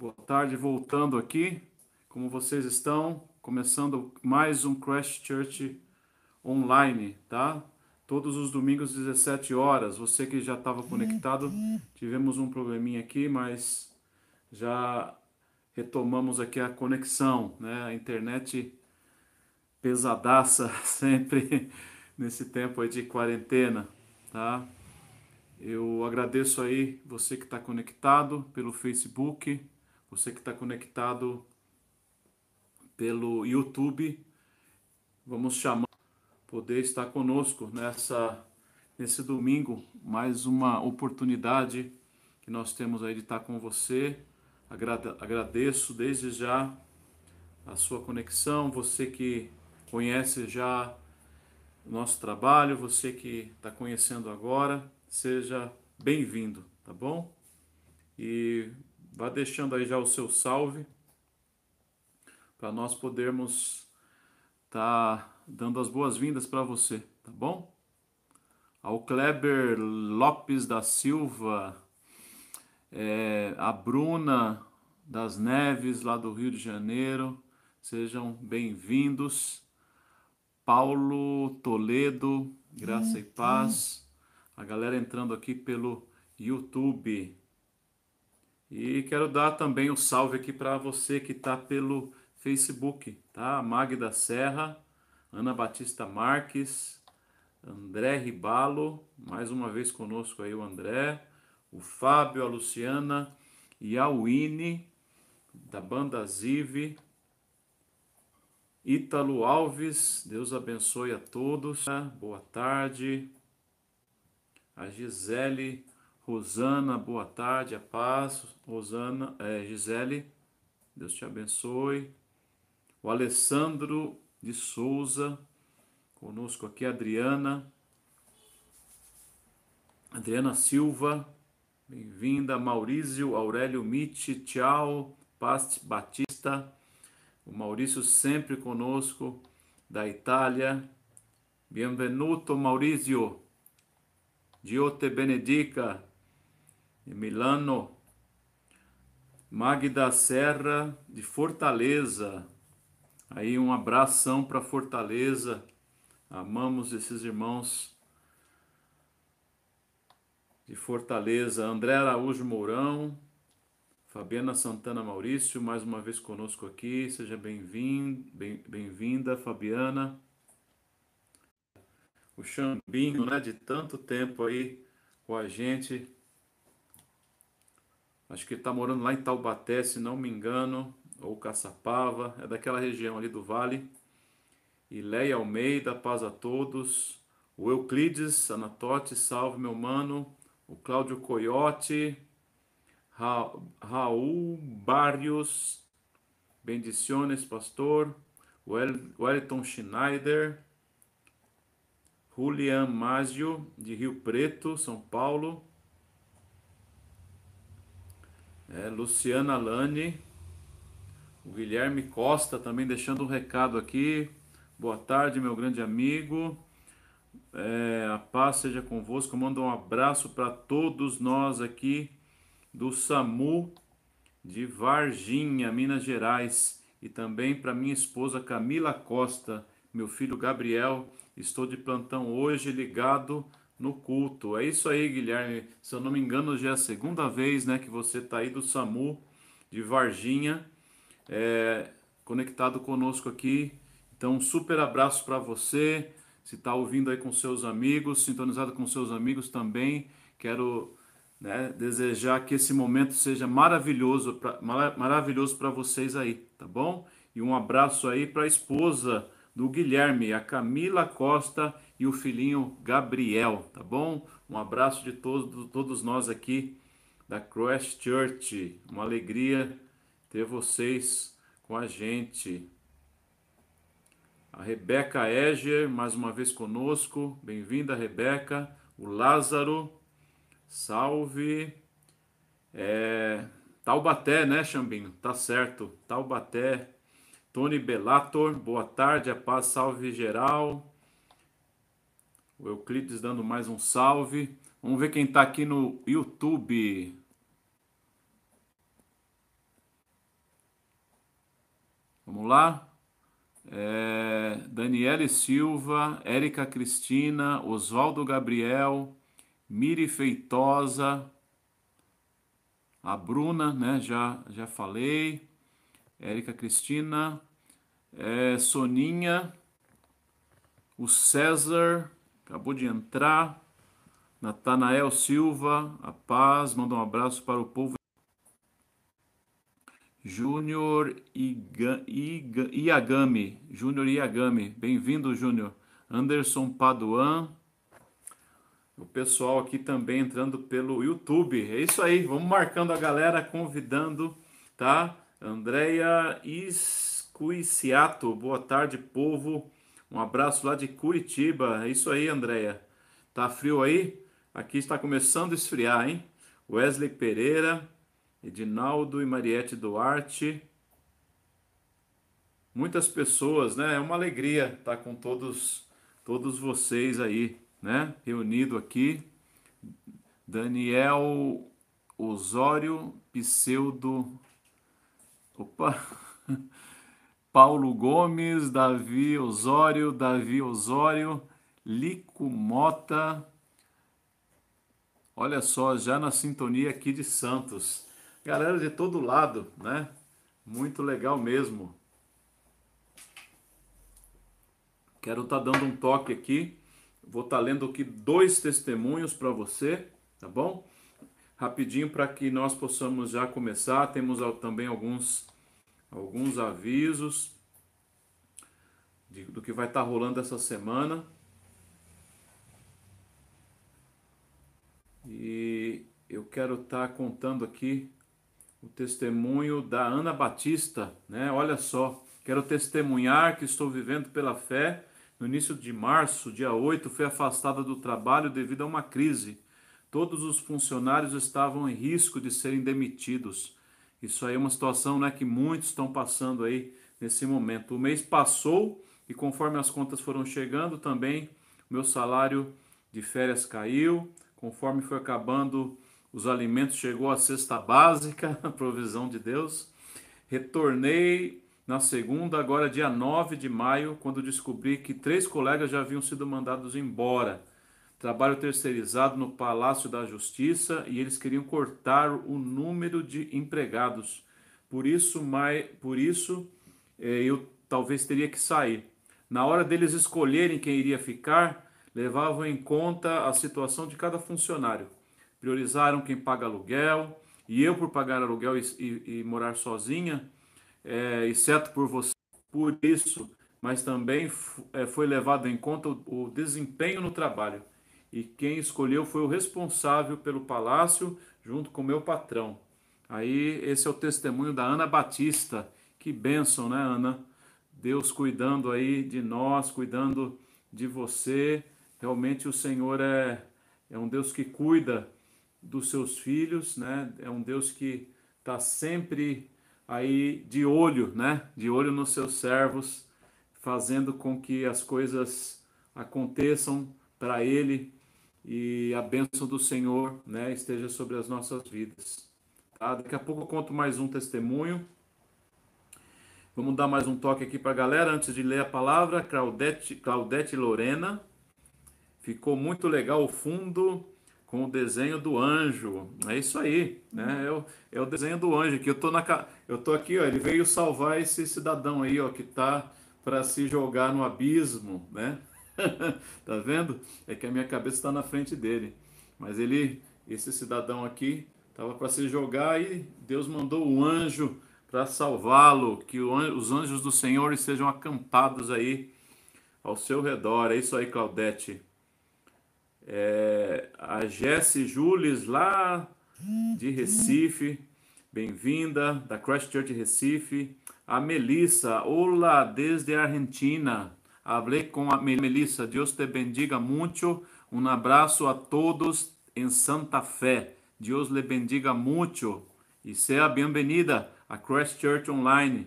Boa tarde, voltando aqui. Como vocês estão? Começando mais um Crash Church online, tá? Todos os domingos, 17 horas. Você que já estava conectado, tivemos um probleminha aqui, mas já retomamos aqui a conexão, né? A internet pesadaça sempre nesse tempo aí de quarentena, tá? Eu agradeço aí você que está conectado pelo Facebook, você que está conectado pelo YouTube. Vamos chamar poder estar conosco nessa nesse domingo, mais uma oportunidade que nós temos aí de estar com você. Agradeço desde já a sua conexão, você que conhece já o nosso trabalho, você que está conhecendo agora seja bem-vindo, tá bom? E vá deixando aí já o seu salve para nós podermos estar tá dando as boas-vindas para você, tá bom? Ao Kleber Lopes da Silva, é, a Bruna das Neves, lá do Rio de Janeiro, sejam bem-vindos. Paulo Toledo, graça e paz a galera entrando aqui pelo YouTube. E quero dar também um salve aqui para você que está pelo Facebook, tá? Magda Serra, Ana Batista Marques, André Ribalo, mais uma vez conosco aí o André, o Fábio, a Luciana e a Winnie, da banda Zive, Ítalo Alves, Deus abençoe a todos, boa tarde a Gisele Rosana, boa tarde, a paz. Rosana, é, Gisele, Deus te abençoe. O Alessandro de Souza, conosco aqui, Adriana. Adriana Silva, bem-vinda. Maurício Aurélio Mitti, tchau. Paz Batista, o Maurício sempre conosco, da Itália. Benvenuto, Maurício. Dio te benedica, em Milano, Magda Serra de Fortaleza. Aí um abração para Fortaleza. Amamos esses irmãos de Fortaleza. André Araújo Mourão, Fabiana Santana Maurício, mais uma vez conosco aqui. Seja bem-vinda, bem-vinda, Fabiana o Xambinho, né, de tanto tempo aí com a gente. Acho que ele está morando lá em Taubaté, se não me engano, ou Caçapava, é daquela região ali do Vale. E Leia Almeida, paz a todos. O Euclides Anatote, salve meu mano. O Cláudio Coyote. Ra Raul Barrios, bendiciones, pastor. O Wellington Schneider. Julian Mazio, de Rio Preto, São Paulo. É, Luciana Lani. O Guilherme Costa também deixando um recado aqui. Boa tarde, meu grande amigo. É, a paz seja convosco. Manda um abraço para todos nós aqui do SAMU de Varginha, Minas Gerais. E também para minha esposa Camila Costa, meu filho Gabriel Estou de plantão hoje ligado no culto. É isso aí, Guilherme. Se eu não me engano, já é a segunda vez né, que você está aí do SAMU de Varginha, é, conectado conosco aqui. Então, um super abraço para você. Se está ouvindo aí com seus amigos, sintonizado com seus amigos também, quero né, desejar que esse momento seja maravilhoso, pra, maravilhoso para vocês aí, tá bom? E um abraço aí para a esposa do Guilherme, a Camila Costa e o filhinho Gabriel, tá bom? Um abraço de todos, todos nós aqui da Crash Church. Uma alegria ter vocês com a gente. A Rebeca Eger, mais uma vez conosco. Bem-vinda, Rebeca. O Lázaro, salve. É, Taubaté, né, Xambinho? Tá certo. Taubaté. Tony Belator, boa tarde, a paz, salve geral. O Euclides dando mais um salve. Vamos ver quem está aqui no YouTube. Vamos lá. É, Daniele Silva, Érica Cristina, Oswaldo Gabriel, Miri Feitosa, a Bruna, né? Já, já falei. Érica Cristina, é, Soninha, o César, acabou de entrar. Natanael Silva, a paz, manda um abraço para o povo. Júnior Iagami, Júnior Iagami, bem-vindo, Júnior. Anderson Paduan, o pessoal aqui também entrando pelo YouTube. É isso aí, vamos marcando a galera, convidando, tá? Andréia Iscuiciato, boa tarde, povo. Um abraço lá de Curitiba. É isso aí, Andréia. Tá frio aí? Aqui está começando a esfriar, hein? Wesley Pereira, Edinaldo e Mariette Duarte. Muitas pessoas, né? É uma alegria estar com todos todos vocês aí né? Reunido aqui. Daniel Osório, pseudo. Opa! Paulo Gomes, Davi Osório, Davi Osório, Lico Mota. Olha só, já na sintonia aqui de Santos. Galera de todo lado, né? Muito legal mesmo. Quero estar tá dando um toque aqui Vou estar tá lendo aqui dois testemunhos para você, tá bom? Rapidinho para que nós possamos já começar. Temos também alguns, alguns avisos de, do que vai estar tá rolando essa semana. E eu quero estar tá contando aqui o testemunho da Ana Batista, né? Olha só, quero testemunhar que estou vivendo pela fé no início de março, dia 8, foi afastada do trabalho devido a uma crise. Todos os funcionários estavam em risco de serem demitidos. Isso aí é uma situação né, que muitos estão passando aí nesse momento. O mês passou e conforme as contas foram chegando também, meu salário de férias caiu. Conforme foi acabando os alimentos, chegou a cesta básica, a provisão de Deus. Retornei na segunda, agora dia 9 de maio, quando descobri que três colegas já haviam sido mandados embora. Trabalho terceirizado no Palácio da Justiça e eles queriam cortar o número de empregados. Por isso, mai, por isso eh, eu talvez teria que sair. Na hora deles escolherem quem iria ficar, levavam em conta a situação de cada funcionário. Priorizaram quem paga aluguel, e eu, por pagar aluguel e, e, e morar sozinha, é, exceto por você. Por isso, mas também é, foi levado em conta o, o desempenho no trabalho. E quem escolheu foi o responsável pelo palácio, junto com meu patrão. Aí, esse é o testemunho da Ana Batista. Que bênção, né, Ana? Deus cuidando aí de nós, cuidando de você. Realmente o Senhor é, é um Deus que cuida dos seus filhos, né? É um Deus que está sempre aí de olho, né? De olho nos seus servos, fazendo com que as coisas aconteçam para ele e a bênção do Senhor, né, esteja sobre as nossas vidas. Tá? Daqui a pouco eu conto mais um testemunho. Vamos dar mais um toque aqui para a galera antes de ler a palavra. Claudete, Claudete Lorena. Ficou muito legal o fundo com o desenho do anjo. É isso aí, né? É o, é o desenho do anjo que eu tô na eu tô aqui, ó, ele veio salvar esse cidadão aí, ó, que tá para se jogar no abismo, né? tá vendo? É que a minha cabeça está na frente dele. Mas ele, esse cidadão aqui, estava para se jogar e Deus mandou um anjo para salvá-lo. Que os anjos do Senhor estejam acampados aí ao seu redor. É isso aí, Claudete. É, a Jesse Jules, lá de Recife, bem-vinda, da Christchurch Recife. A Melissa, olá, desde a Argentina. Hablé com a Melissa, Deus te bendiga muito. Um abraço a todos em Santa Fé. Deus le bendiga muito e seja bem-vinda a Christchurch Online.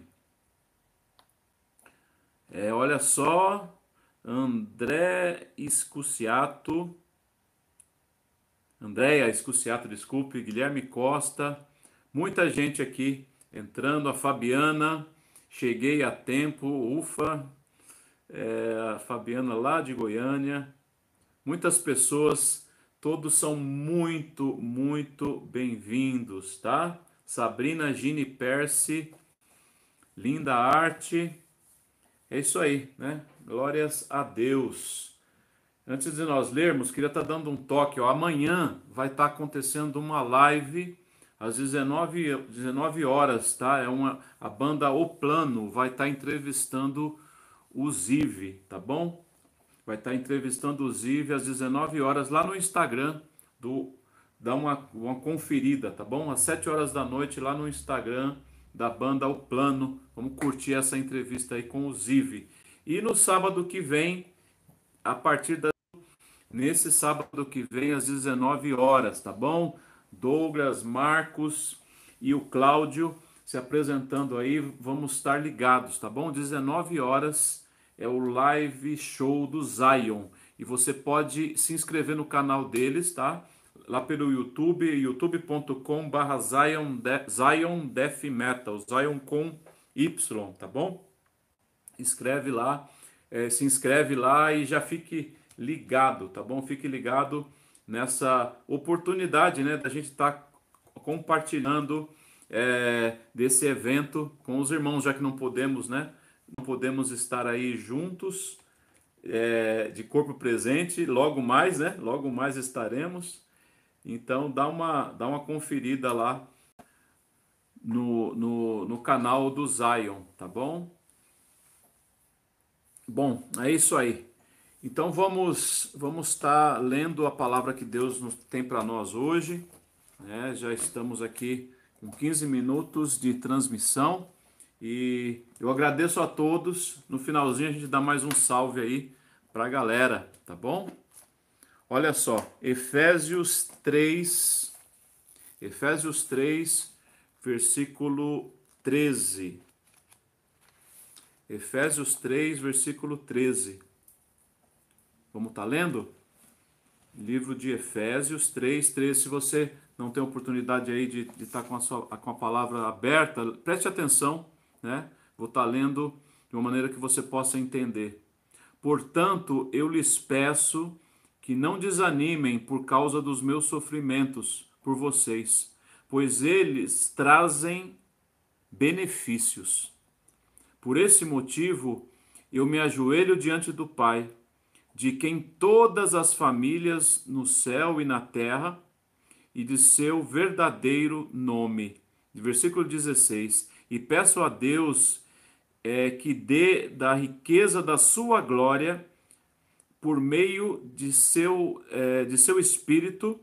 É, olha só, André Escuciato Andréia Escuciato, desculpe, Guilherme Costa, muita gente aqui entrando, a Fabiana, cheguei a tempo, ufa. É, a Fabiana lá de Goiânia. Muitas pessoas, todos são muito, muito bem-vindos, tá? Sabrina Gini Percy, linda arte. É isso aí, né? Glórias a Deus. Antes de nós lermos, queria estar dando um toque. Ó. Amanhã vai estar acontecendo uma live às 19, 19 horas, tá? É uma, a banda O Plano vai estar entrevistando o Zive, tá bom? Vai estar entrevistando o Zive às 19 horas lá no Instagram do dá uma, uma conferida, tá bom? Às 7 horas da noite lá no Instagram da banda O Plano. Vamos curtir essa entrevista aí com o Zive. E no sábado que vem, a partir da nesse sábado que vem às 19 horas, tá bom? Douglas, Marcos e o Cláudio se apresentando aí, vamos estar ligados, tá bom? 19 horas é o live show do Zion e você pode se inscrever no canal deles, tá? Lá pelo YouTube, youtube.com/barra Zion, Zion Death Metal, Zion com Y, tá bom? Escreve lá, é, se inscreve lá e já fique ligado, tá bom? Fique ligado nessa oportunidade, né, da gente estar tá compartilhando é, desse evento com os irmãos, já que não podemos, né, não podemos estar aí juntos é, de corpo presente, logo mais, né, logo mais estaremos. Então dá uma, dá uma conferida lá no, no, no canal do Zion, tá bom? Bom, é isso aí. Então vamos vamos estar lendo a palavra que Deus tem para nós hoje. Né? Já estamos aqui com 15 minutos de transmissão e eu agradeço a todos. No finalzinho a gente dá mais um salve aí para a galera, tá bom? Olha só, Efésios 3, Efésios 3, versículo 13. Efésios 3, versículo 13. Vamos estar tá lendo? Livro de Efésios 3, 3. Se você não tem oportunidade aí de, estar tá com com a palavra aberta, preste atenção, né? Vou estar tá lendo de uma maneira que você possa entender. Portanto, eu lhes peço que não desanimem por causa dos meus sofrimentos por vocês, pois eles trazem benefícios. Por esse motivo, eu me ajoelho diante do Pai de quem todas as famílias no céu e na terra, e de seu verdadeiro nome. Versículo 16: E peço a Deus é, que dê da riqueza da sua glória, por meio de seu, é, de seu espírito,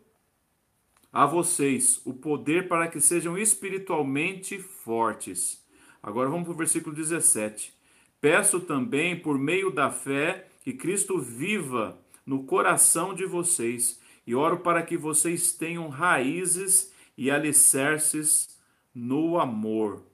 a vocês o poder para que sejam espiritualmente fortes. Agora vamos para o versículo 17. Peço também, por meio da fé, que Cristo viva no coração de vocês e oro para que vocês tenham raízes e alicerces no amor.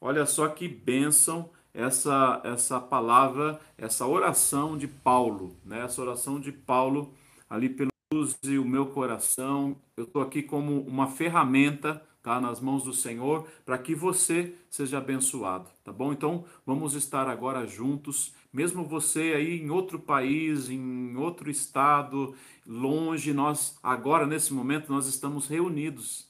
Olha só que bênção essa essa palavra, essa oração de Paulo, né? Essa oração de Paulo ali pelo o meu coração. Eu estou aqui como uma ferramenta tá? Nas mãos do Senhor, para que você seja abençoado, tá bom? Então, vamos estar agora juntos, mesmo você aí em outro país, em outro estado, longe, nós agora nesse momento nós estamos reunidos,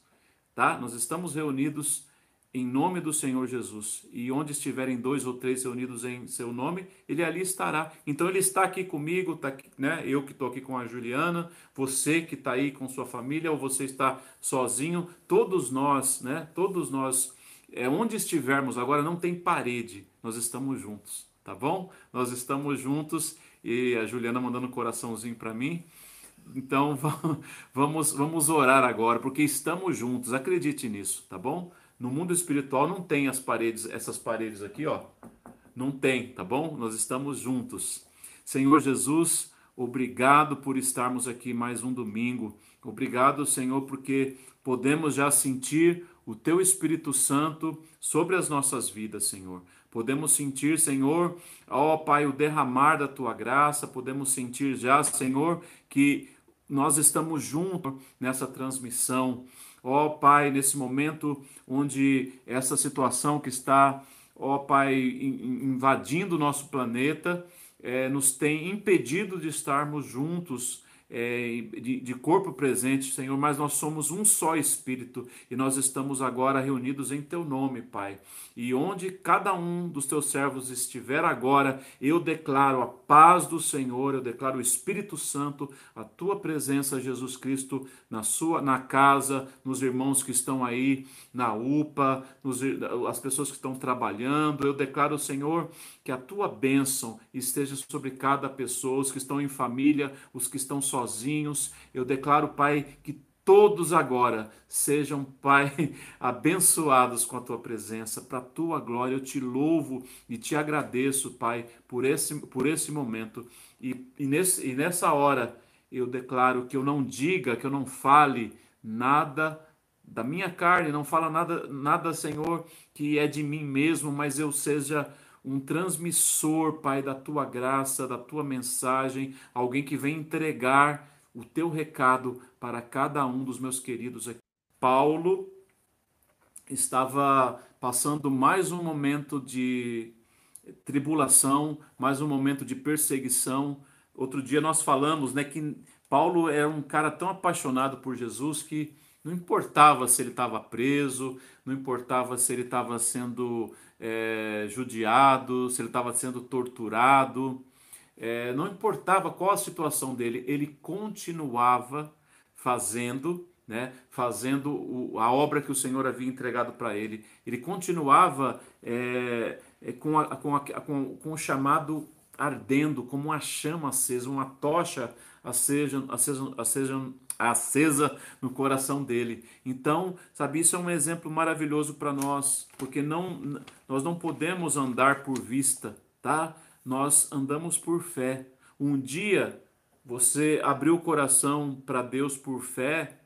tá? Nós estamos reunidos em nome do Senhor Jesus. E onde estiverem dois ou três reunidos em seu nome, ele ali estará. Então ele está aqui comigo, tá aqui, né? Eu que estou aqui com a Juliana, você que está aí com sua família, ou você está sozinho, todos nós, né? Todos nós, é, onde estivermos agora não tem parede, nós estamos juntos, tá bom? Nós estamos juntos e a Juliana mandando um coraçãozinho para mim. Então vamos, vamos orar agora, porque estamos juntos, acredite nisso, tá bom? No mundo espiritual não tem as paredes, essas paredes aqui, ó. Não tem, tá bom? Nós estamos juntos. Senhor Jesus, obrigado por estarmos aqui mais um domingo. Obrigado, Senhor, porque podemos já sentir o teu Espírito Santo sobre as nossas vidas, Senhor. Podemos sentir, Senhor, ó Pai, o derramar da tua graça, podemos sentir já, Senhor, que nós estamos juntos nessa transmissão. Ó Pai, nesse momento onde essa situação que está, ó Pai, invadindo o nosso planeta, é, nos tem impedido de estarmos juntos é, de, de, corpo presente, Senhor, mas nós somos um só Espírito e nós estamos agora reunidos em Teu nome, Pai. E onde cada um dos Teus servos estiver agora, eu declaro a paz do Senhor, eu declaro o Espírito Santo, a Tua presença, Jesus Cristo, na sua, na casa, nos irmãos que estão aí na UPA, nos, as pessoas que estão trabalhando. Eu declaro, Senhor, que a Tua bênção esteja sobre cada pessoa, os que estão em família, os que estão sozinhos. Eu declaro, Pai, que todos agora sejam, Pai, abençoados com a tua presença, para a tua glória. Eu te louvo e te agradeço, Pai, por esse, por esse momento. E, e, nesse, e nessa hora eu declaro que eu não diga, que eu não fale nada da minha carne, não fala nada, nada, Senhor, que é de mim mesmo, mas eu seja um transmissor, Pai, da tua graça, da tua mensagem, alguém que vem entregar o teu recado para cada um dos meus queridos aqui. Paulo estava passando mais um momento de tribulação, mais um momento de perseguição. Outro dia nós falamos, né, que Paulo era um cara tão apaixonado por Jesus que não importava se ele estava preso, não importava se ele estava sendo é, judiado, se ele estava sendo torturado, é, não importava qual a situação dele, ele continuava fazendo, né, fazendo o, a obra que o Senhor havia entregado para ele. Ele continuava é, é com, a, com, a, com, com o chamado ardendo, como uma chama acesa, uma tocha acesa, acesa, acesa, acesa no coração dele. Então, sabe, isso é um exemplo maravilhoso para nós, porque não, nós não podemos andar por vista, tá? Nós andamos por fé. Um dia você abriu o coração para Deus por fé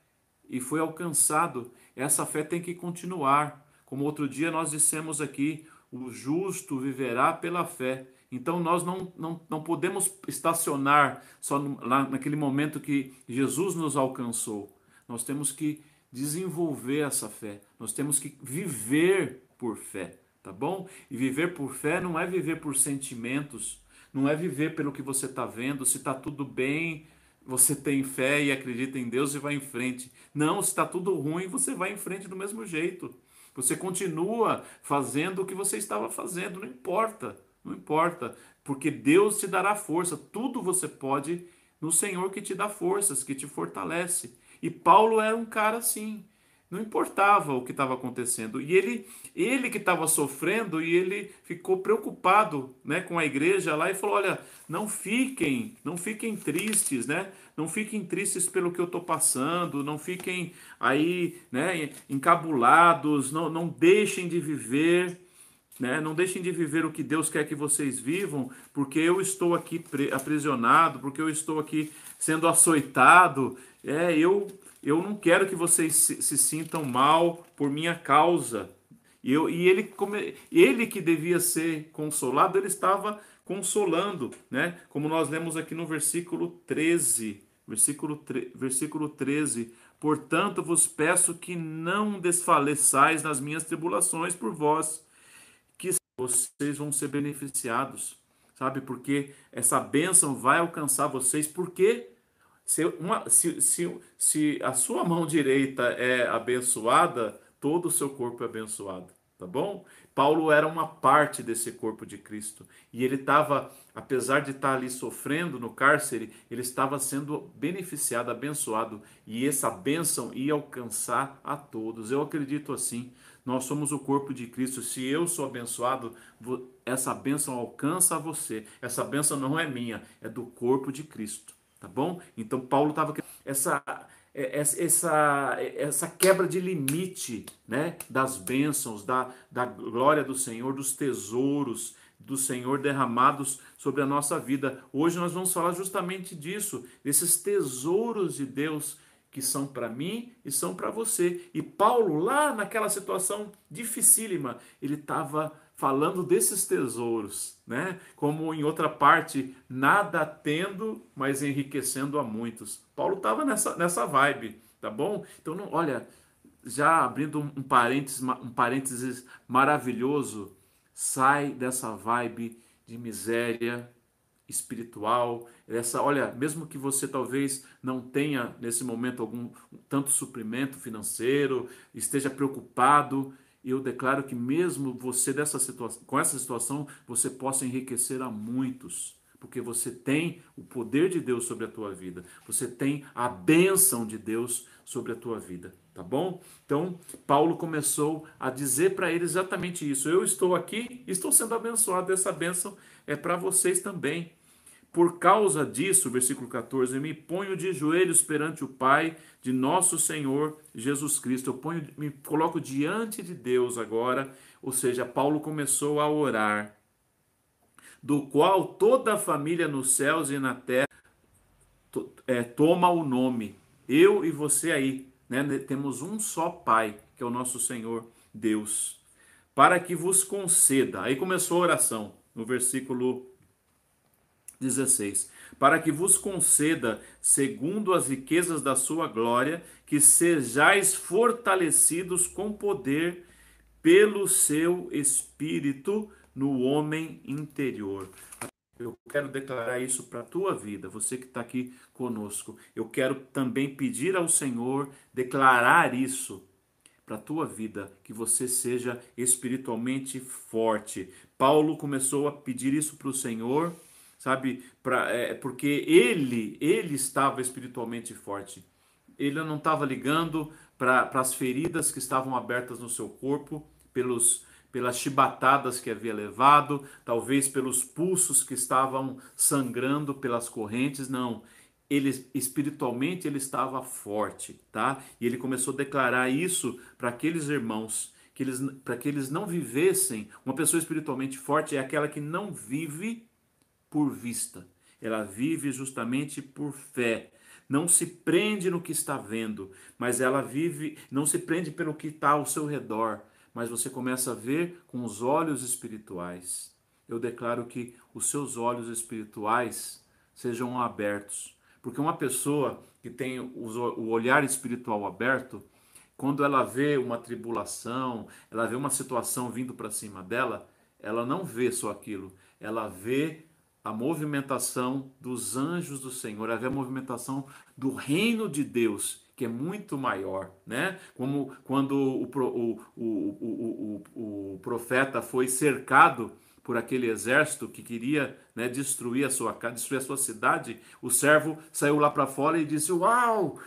e foi alcançado. Essa fé tem que continuar. Como outro dia nós dissemos aqui, o justo viverá pela fé. Então nós não, não, não podemos estacionar só lá naquele momento que Jesus nos alcançou. Nós temos que desenvolver essa fé. Nós temos que viver por fé, tá bom? E viver por fé não é viver por sentimentos, não é viver pelo que você está vendo. Se está tudo bem, você tem fé e acredita em Deus e vai em frente. Não, se está tudo ruim, você vai em frente do mesmo jeito. Você continua fazendo o que você estava fazendo, não importa. Não importa, porque Deus te dará força. Tudo você pode no Senhor que te dá forças, que te fortalece. E Paulo era um cara assim. Não importava o que estava acontecendo. E ele, ele que estava sofrendo, e ele ficou preocupado né, com a igreja lá e falou: olha, não fiquem, não fiquem tristes, né? Não fiquem tristes pelo que eu estou passando, não fiquem aí né, encabulados, não, não deixem de viver né? Não deixem de viver o que Deus quer que vocês vivam, porque eu estou aqui aprisionado, porque eu estou aqui sendo açoitado. É, eu, eu não quero que vocês se, se sintam mal por minha causa. E, eu, e ele, ele que devia ser consolado, ele estava consolando, né? Como nós lemos aqui no versículo 13, versículo, versículo 13. Portanto, vos peço que não desfaleçais nas minhas tribulações por vós, vocês vão ser beneficiados, sabe? Porque essa bênção vai alcançar vocês, porque se, uma, se, se, se a sua mão direita é abençoada, todo o seu corpo é abençoado, tá bom? Paulo era uma parte desse corpo de Cristo e ele estava, apesar de estar ali sofrendo no cárcere, ele estava sendo beneficiado, abençoado e essa bênção ia alcançar a todos. Eu acredito assim. Nós somos o corpo de Cristo. Se eu sou abençoado, essa bênção alcança você. Essa bênção não é minha, é do corpo de Cristo. Tá bom? Então Paulo estava essa é, essa, essa quebra de limite né, das bênçãos, da, da glória do Senhor, dos tesouros do Senhor derramados sobre a nossa vida. Hoje nós vamos falar justamente disso, desses tesouros de Deus que são para mim e são para você. E Paulo, lá naquela situação dificílima, ele estava falando desses tesouros, né? Como em outra parte, nada tendo, mas enriquecendo a muitos. Paulo estava nessa, nessa vibe, tá bom? Então, não, olha, já abrindo um parênteses, um parênteses maravilhoso, Sai dessa vibe de miséria espiritual, essa, olha, mesmo que você talvez não tenha nesse momento algum tanto suprimento financeiro, esteja preocupado, eu declaro que mesmo você dessa situação, com essa situação, você possa enriquecer a muitos, porque você tem o poder de Deus sobre a tua vida. Você tem a bênção de Deus sobre a tua vida, tá bom? Então, Paulo começou a dizer para eles exatamente isso. Eu estou aqui, estou sendo abençoado, essa bênção é para vocês também. Por causa disso, versículo 14, eu me ponho de joelhos perante o Pai de nosso Senhor Jesus Cristo. Eu ponho, me coloco diante de Deus agora, ou seja, Paulo começou a orar, do qual toda a família nos céus e na terra é, toma o nome. Eu e você aí, né, temos um só Pai, que é o nosso Senhor Deus, para que vos conceda. Aí começou a oração, no versículo 16: Para que vos conceda, segundo as riquezas da sua glória, que sejais fortalecidos com poder pelo seu espírito no homem interior. Eu quero declarar isso para a tua vida, você que está aqui conosco. Eu quero também pedir ao Senhor declarar isso para a tua vida, que você seja espiritualmente forte. Paulo começou a pedir isso para o Senhor sabe? Pra, é, porque ele, ele estava espiritualmente forte. Ele não estava ligando para as feridas que estavam abertas no seu corpo, pelos, pelas chibatadas que havia levado, talvez pelos pulsos que estavam sangrando pelas correntes, não. Ele espiritualmente ele estava forte, tá? E ele começou a declarar isso para aqueles irmãos, que eles para que eles não vivessem. Uma pessoa espiritualmente forte é aquela que não vive por vista, ela vive justamente por fé. Não se prende no que está vendo, mas ela vive, não se prende pelo que está ao seu redor, mas você começa a ver com os olhos espirituais. Eu declaro que os seus olhos espirituais sejam abertos, porque uma pessoa que tem o olhar espiritual aberto, quando ela vê uma tribulação, ela vê uma situação vindo para cima dela, ela não vê só aquilo, ela vê a movimentação dos anjos do Senhor, havia a movimentação do reino de Deus, que é muito maior, né? Como quando o, o, o, o, o profeta foi cercado por aquele exército que queria né, destruir a sua casa, destruir a sua cidade, o servo saiu lá para fora e disse: Uau,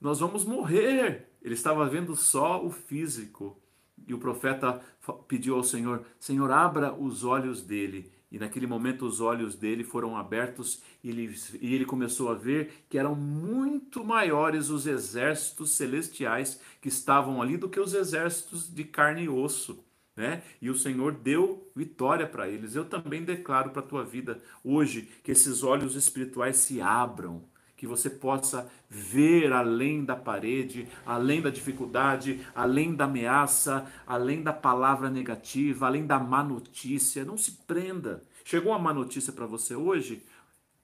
nós vamos morrer. Ele estava vendo só o físico. E o profeta pediu ao Senhor: Senhor, abra os olhos dele e naquele momento os olhos dele foram abertos e ele, e ele começou a ver que eram muito maiores os exércitos celestiais que estavam ali do que os exércitos de carne e osso. Né? E o Senhor deu vitória para eles. Eu também declaro para a tua vida hoje que esses olhos espirituais se abram que você possa ver além da parede, além da dificuldade, além da ameaça, além da palavra negativa, além da má notícia. Não se prenda. Chegou uma má notícia para você hoje?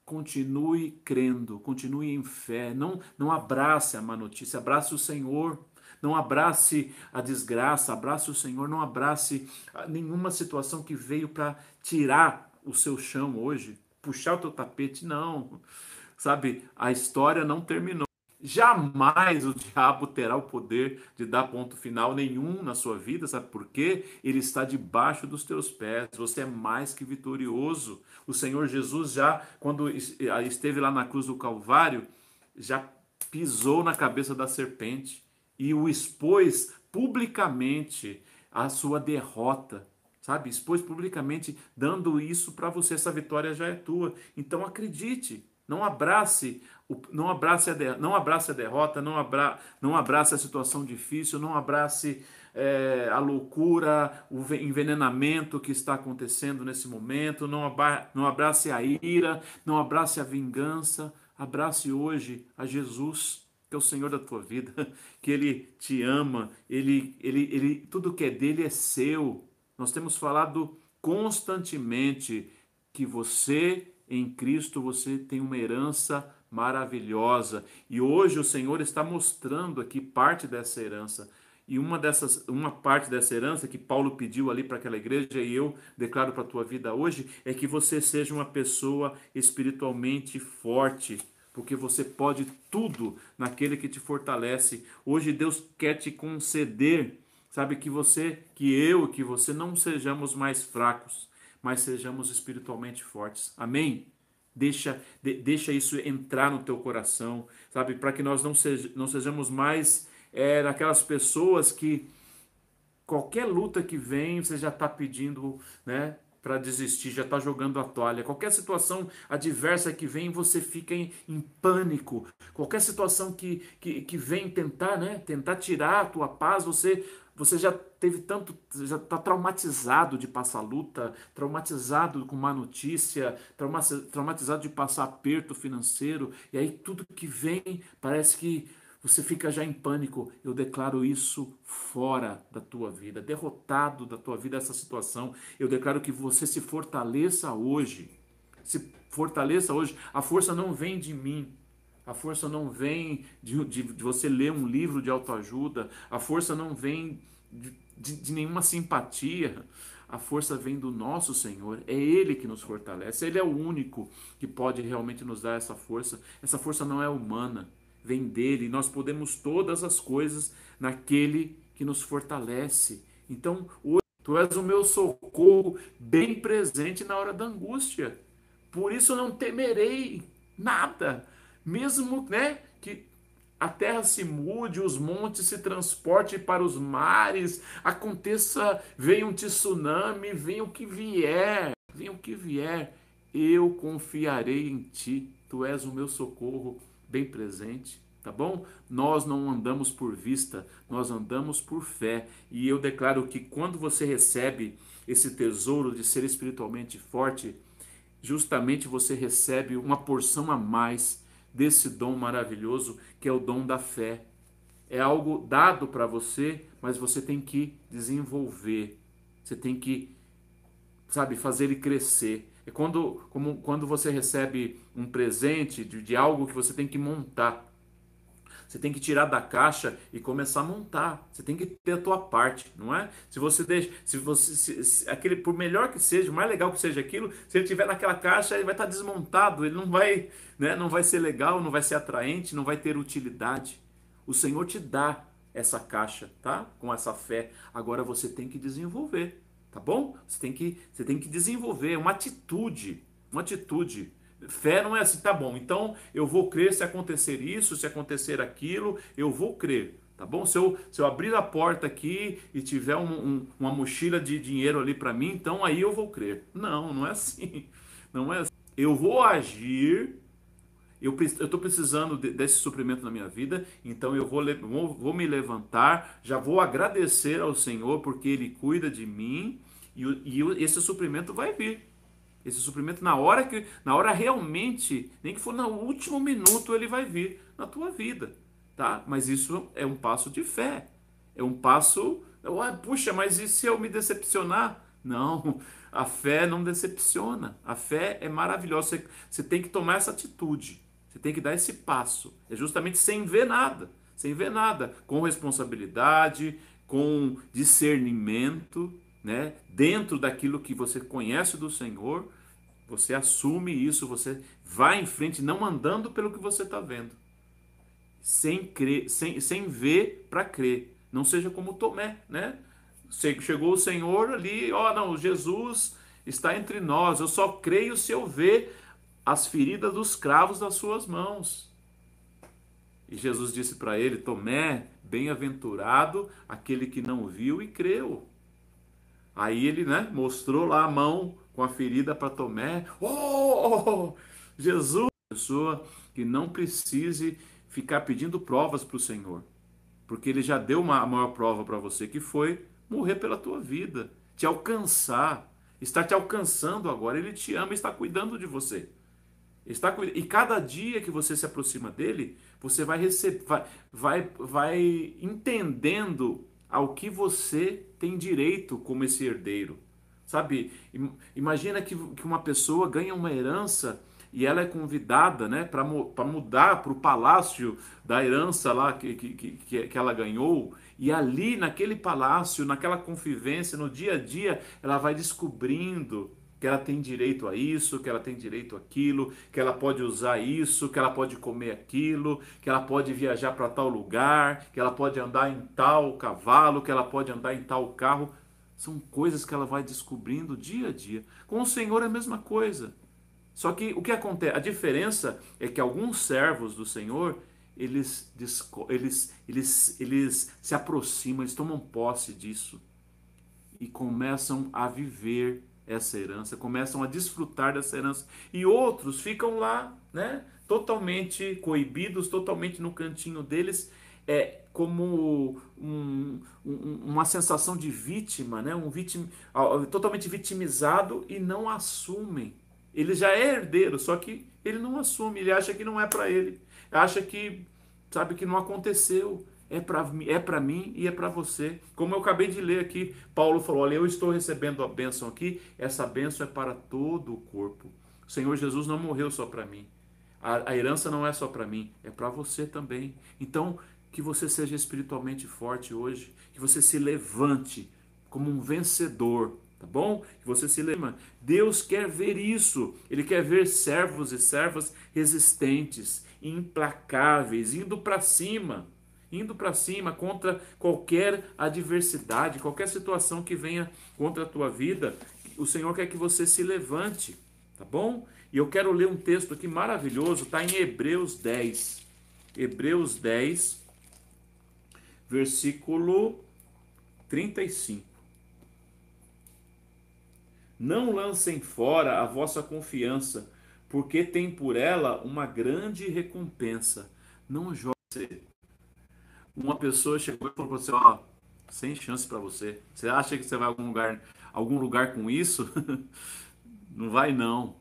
Continue crendo, continue em fé. Não, não abrace a má notícia, abrace o Senhor. Não abrace a desgraça, abrace o Senhor. Não abrace nenhuma situação que veio para tirar o seu chão hoje, puxar o teu tapete. Não. Sabe, a história não terminou. Jamais o diabo terá o poder de dar ponto final nenhum na sua vida, sabe por quê? Ele está debaixo dos teus pés, você é mais que vitorioso. O Senhor Jesus já, quando esteve lá na cruz do Calvário, já pisou na cabeça da serpente e o expôs publicamente a sua derrota, sabe? Expôs publicamente, dando isso para você, essa vitória já é tua. Então acredite, não abrace, não abrace, a, não abrace a derrota, não, abra, não abrace a situação difícil, não abrace é, a loucura, o envenenamento que está acontecendo nesse momento, não, abra, não abrace a ira, não abrace a vingança, abrace hoje a Jesus, que é o Senhor da tua vida, que Ele te ama, Ele, ele, ele, tudo que é dele é seu. Nós temos falado constantemente que você em Cristo você tem uma herança maravilhosa. E hoje o Senhor está mostrando aqui parte dessa herança. E uma dessas, uma parte dessa herança que Paulo pediu ali para aquela igreja e eu declaro para a tua vida hoje é que você seja uma pessoa espiritualmente forte, porque você pode tudo naquele que te fortalece. Hoje Deus quer te conceder, sabe que você, que eu, que você não sejamos mais fracos, mas sejamos espiritualmente fortes. Amém. Deixa, de, deixa isso entrar no teu coração, sabe? Para que nós não, não sejamos mais é daquelas pessoas que qualquer luta que vem, você já está pedindo, né? Para desistir, já está jogando a toalha. Qualquer situação adversa que vem, você fica em, em pânico. Qualquer situação que, que, que vem tentar, né? Tentar tirar a tua paz, você você já teve tanto, já está traumatizado de passar luta, traumatizado com má notícia, traumatizado de passar aperto financeiro, e aí tudo que vem parece que você fica já em pânico. Eu declaro isso fora da tua vida, derrotado da tua vida essa situação. Eu declaro que você se fortaleça hoje. Se fortaleça hoje. A força não vem de mim. A força não vem de, de, de você ler um livro de autoajuda. A força não vem de, de, nenhuma simpatia. A força vem do nosso Senhor, é Ele que nos fortalece, Ele é o único que pode realmente nos dar essa força. Essa força não é humana, vem dele. Nós podemos todas as coisas naquele que nos fortalece. Então, hoje, tu és o meu socorro bem presente na hora da angústia. Por isso não temerei nada, mesmo né, que a terra se mude, os montes se transportem para os mares, aconteça, venha um tsunami, venha o que vier, venha o que vier, eu confiarei em ti, tu és o meu socorro bem presente, tá bom? Nós não andamos por vista, nós andamos por fé. E eu declaro que quando você recebe esse tesouro de ser espiritualmente forte, justamente você recebe uma porção a mais desse dom maravilhoso que é o dom da fé. É algo dado para você, mas você tem que desenvolver. Você tem que, sabe, fazer ele crescer. É quando, como, quando você recebe um presente de, de algo que você tem que montar. Você tem que tirar da caixa e começar a montar. Você tem que ter a tua parte, não é? Se você deixa, se você, se, se, aquele, por melhor que seja, mais legal que seja aquilo, se ele tiver naquela caixa, ele vai estar desmontado, ele não vai, né? Não vai ser legal, não vai ser atraente, não vai ter utilidade. O Senhor te dá essa caixa, tá? Com essa fé. Agora você tem que desenvolver tá bom? Você tem que, você tem que desenvolver uma atitude, uma atitude. Fé não é assim, tá bom, então eu vou crer se acontecer isso, se acontecer aquilo, eu vou crer, tá bom? Se eu, se eu abrir a porta aqui e tiver um, um, uma mochila de dinheiro ali para mim, então aí eu vou crer. Não, não é assim. Não é assim. Eu vou agir eu estou precisando de, desse suprimento na minha vida, então eu vou, vou, vou, me levantar, já vou agradecer ao Senhor porque Ele cuida de mim e, e esse suprimento vai vir. Esse suprimento na hora que, na hora realmente, nem que for no último minuto, ele vai vir na tua vida, tá? Mas isso é um passo de fé, é um passo, ah, puxa, mas e se eu me decepcionar? Não, a fé não decepciona. A fé é maravilhosa. Você, você tem que tomar essa atitude. Você tem que dar esse passo. É justamente sem ver nada. Sem ver nada. Com responsabilidade, com discernimento, né? dentro daquilo que você conhece do Senhor. Você assume isso, você vai em frente, não andando pelo que você está vendo. Sem, crer, sem, sem ver para crer. Não seja como Tomé, né? Chegou o Senhor ali, ó, oh, não, Jesus está entre nós. Eu só creio se eu ver as feridas dos cravos das suas mãos. E Jesus disse para ele: Tomé, bem-aventurado aquele que não viu e creu. Aí ele né, mostrou lá a mão com a ferida para Tomé. Oh, Jesus! Pessoa que não precise ficar pedindo provas para o Senhor. Porque ele já deu uma, a maior prova para você, que foi morrer pela tua vida, te alcançar, está te alcançando agora. Ele te ama e está cuidando de você. Está e cada dia que você se aproxima dele, você vai receber, vai, vai, vai entendendo ao que você tem direito como esse herdeiro. Sabe? Imagina que, que uma pessoa ganha uma herança e ela é convidada né, para mudar para o palácio da herança lá que, que, que, que ela ganhou. E ali, naquele palácio, naquela convivência, no dia a dia, ela vai descobrindo que ela tem direito a isso, que ela tem direito àquilo, que ela pode usar isso, que ela pode comer aquilo, que ela pode viajar para tal lugar, que ela pode andar em tal cavalo, que ela pode andar em tal carro. São coisas que ela vai descobrindo dia a dia. Com o Senhor é a mesma coisa. Só que o que acontece? A diferença é que alguns servos do Senhor, eles, eles, eles, eles se aproximam, eles tomam posse disso e começam a viver essa herança, começam a desfrutar dessa herança. E outros ficam lá, né, totalmente coibidos, totalmente no cantinho deles, é como um, um, uma sensação de vítima, né, um vítima, totalmente vitimizado e não assumem ele já é herdeiro, só que ele não assume, ele acha que não é para ele. Acha que, sabe, que não aconteceu. É para é para mim e é para você. Como eu acabei de ler aqui, Paulo falou: Olha, eu estou recebendo a bênção aqui, essa bênção é para todo o corpo. O Senhor Jesus não morreu só para mim. A, a herança não é só para mim, é para você também. Então, que você seja espiritualmente forte hoje, que você se levante como um vencedor tá bom? Que você se lembra. Deus quer ver isso. Ele quer ver servos e servas resistentes, implacáveis, indo para cima, indo para cima contra qualquer adversidade, qualquer situação que venha contra a tua vida. O Senhor quer que você se levante, tá bom? E eu quero ler um texto aqui maravilhoso, está em Hebreus 10. Hebreus 10, versículo 35. Não lancem fora a vossa confiança, porque tem por ela uma grande recompensa. Não jogue. Uma pessoa chegou e falou para você, ó, sem chance para você. Você acha que você vai a algum lugar, algum lugar com isso? não vai não.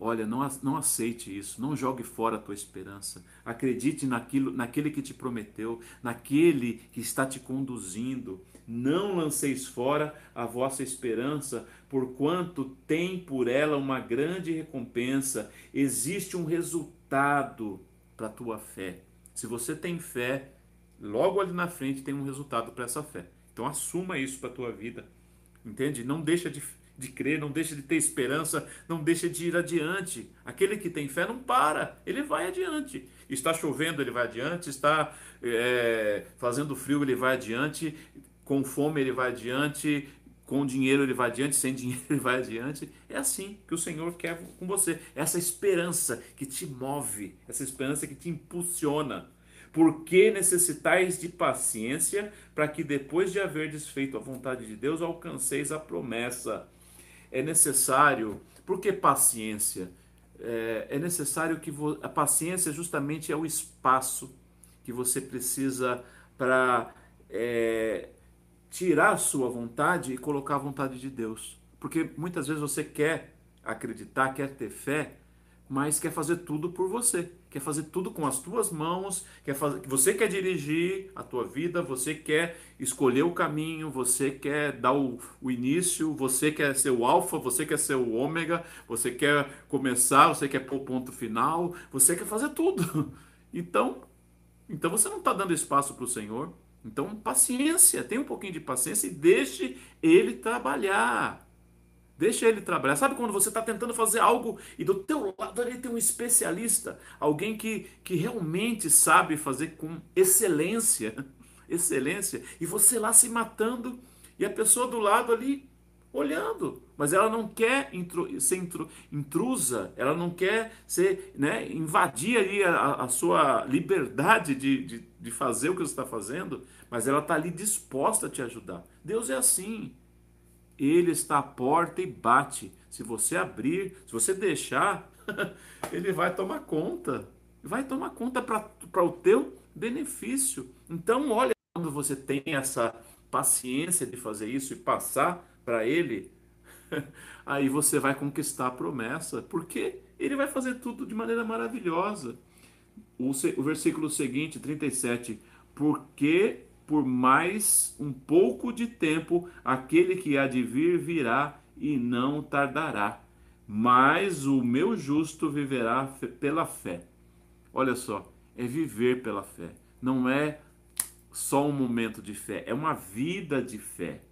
Olha, não, não aceite isso, não jogue fora a tua esperança. Acredite naquilo, naquele que te prometeu, naquele que está te conduzindo. Não lanceis fora a vossa esperança, porquanto tem por ela uma grande recompensa. Existe um resultado para a tua fé. Se você tem fé, logo ali na frente tem um resultado para essa fé. Então assuma isso para a tua vida. Entende? Não deixa de de crer, não deixa de ter esperança, não deixa de ir adiante. Aquele que tem fé não para, ele vai adiante. Está chovendo, ele vai adiante, está é, fazendo frio, ele vai adiante, com fome, ele vai adiante, com dinheiro, ele vai adiante, sem dinheiro, ele vai adiante. É assim que o Senhor quer com você. Essa esperança que te move, essa esperança que te impulsiona. Porque necessitais de paciência para que depois de haver desfeito a vontade de Deus alcanceis a promessa é necessário, por que paciência? É, é necessário que vo, a paciência justamente é o espaço que você precisa para é, tirar a sua vontade e colocar a vontade de Deus. Porque muitas vezes você quer acreditar, quer ter fé, mas quer fazer tudo por você, quer fazer tudo com as tuas mãos, quer fazer, você quer dirigir a tua vida, você quer escolher o caminho, você quer dar o, o início, você quer ser o alfa, você quer ser o ômega, você quer começar, você quer pôr o ponto final, você quer fazer tudo. Então, então você não está dando espaço para o Senhor. Então, paciência, tenha um pouquinho de paciência e deixe ele trabalhar. Deixa ele trabalhar. Sabe quando você está tentando fazer algo e do teu lado ali tem um especialista, alguém que, que realmente sabe fazer com excelência, excelência, e você lá se matando e a pessoa do lado ali olhando, mas ela não quer intru, ser intru, intrusa, ela não quer ser, né, invadir ali a, a sua liberdade de, de, de fazer o que você está fazendo, mas ela está ali disposta a te ajudar. Deus é assim. Ele está à porta e bate. Se você abrir, se você deixar, ele vai tomar conta. Vai tomar conta para o teu benefício. Então, olha, quando você tem essa paciência de fazer isso e passar para ele, aí você vai conquistar a promessa, porque ele vai fazer tudo de maneira maravilhosa. O, versículo seguinte, 37, porque por mais um pouco de tempo, aquele que há de vir virá e não tardará. mas o meu justo viverá pela fé. Olha só, é viver pela fé. Não é só um momento de fé, é uma vida de fé.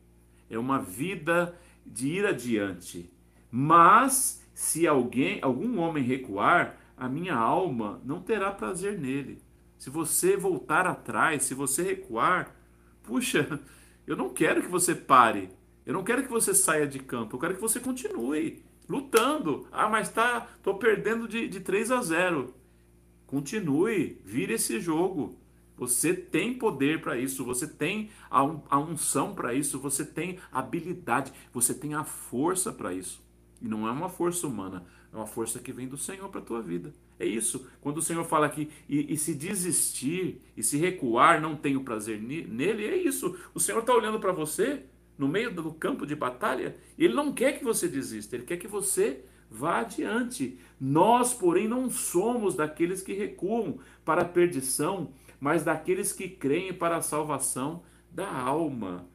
É uma vida de ir adiante. Mas se alguém, algum homem recuar, a minha alma não terá prazer nele. Se você voltar atrás, se você recuar, puxa, eu não quero que você pare. Eu não quero que você saia de campo. Eu quero que você continue lutando. Ah, mas tá, tô perdendo de, de 3 a 0. Continue, vire esse jogo. Você tem poder para isso, você tem a, a unção para isso, você tem habilidade, você tem a força para isso. E não é uma força humana, é uma força que vem do Senhor para tua vida. É isso. Quando o Senhor fala aqui, e, e se desistir, e se recuar, não tenho prazer nele, é isso. O Senhor está olhando para você, no meio do campo de batalha, e Ele não quer que você desista, Ele quer que você vá adiante. Nós, porém, não somos daqueles que recuam para a perdição, mas daqueles que creem para a salvação da alma.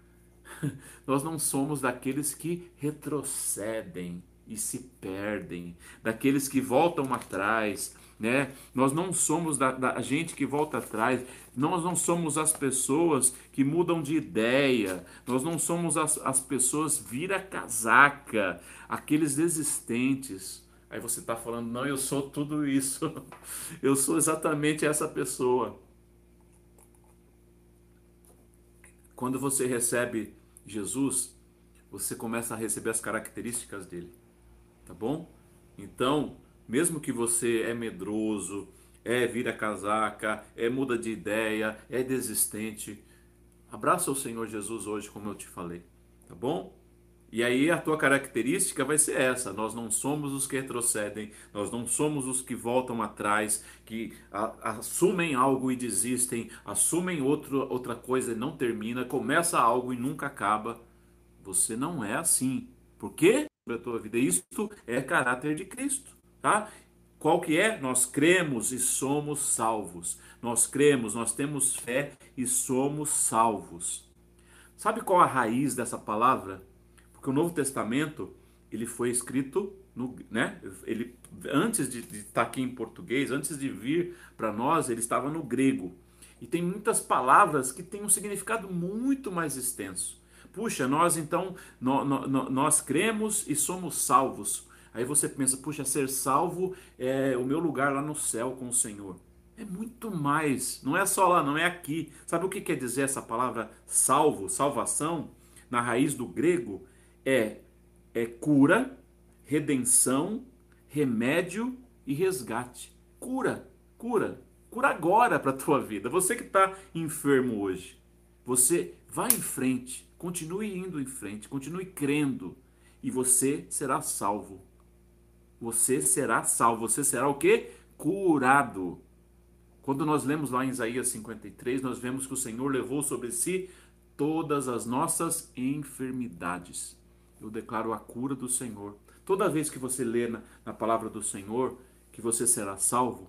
Nós não somos daqueles que retrocedem e se perdem, daqueles que voltam atrás, né? Nós não somos da, da, gente que volta atrás, nós não somos as pessoas que mudam de ideia, nós não somos as, as pessoas vira casaca, aqueles desistentes. Aí você está falando, não, eu sou tudo isso, eu sou exatamente essa pessoa. Quando você recebe Jesus, você começa a receber as características dele tá bom? Então, mesmo que você é medroso, é vira casaca, é muda de ideia, é desistente, abraça o Senhor Jesus hoje, como eu te falei, tá bom? E aí a tua característica vai ser essa: nós não somos os que retrocedem, nós não somos os que voltam atrás, que assumem algo e desistem, assumem outro, outra coisa e não termina, começa algo e nunca acaba. Você não é assim. Por quê? Sobre a tua vida. Isto é caráter de Cristo, tá? Qual que é? Nós cremos e somos salvos. Nós cremos, nós temos fé e somos salvos. Sabe qual a raiz dessa palavra? Porque o Novo Testamento, ele foi escrito no, né? Ele antes de, de estar aqui em português, antes de vir para nós, ele estava no grego. E tem muitas palavras que têm um significado muito mais extenso. Puxa, nós então, nós, nós cremos e somos salvos. Aí você pensa, puxa, ser salvo é o meu lugar lá no céu com o Senhor. É muito mais, não é só lá, não é aqui. Sabe o que quer dizer essa palavra salvo, salvação? Na raiz do grego é, é cura, redenção, remédio e resgate. Cura, cura, cura agora para a tua vida. Você que está enfermo hoje, você vai em frente, Continue indo em frente, continue crendo e você será salvo. Você será salvo, você será o quê? Curado. Quando nós lemos lá em Isaías 53, nós vemos que o Senhor levou sobre si todas as nossas enfermidades. Eu declaro a cura do Senhor. Toda vez que você lê na, na palavra do Senhor que você será salvo,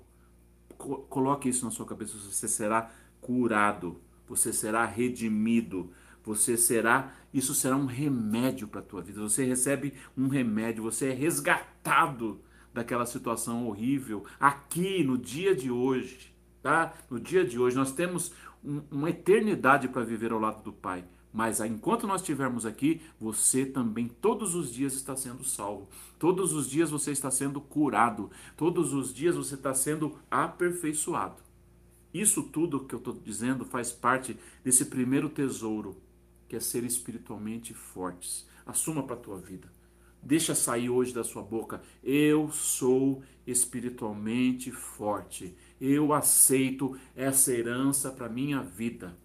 co coloque isso na sua cabeça, você será curado, você será redimido, você será, isso será um remédio para a tua vida. Você recebe um remédio, você é resgatado daquela situação horrível aqui no dia de hoje, tá? No dia de hoje nós temos um, uma eternidade para viver ao lado do Pai. Mas enquanto nós estivermos aqui, você também todos os dias está sendo salvo. Todos os dias você está sendo curado. Todos os dias você está sendo aperfeiçoado. Isso tudo que eu estou dizendo faz parte desse primeiro tesouro que é ser espiritualmente fortes. Assuma para a tua vida. Deixa sair hoje da sua boca: eu sou espiritualmente forte. Eu aceito essa herança para minha vida.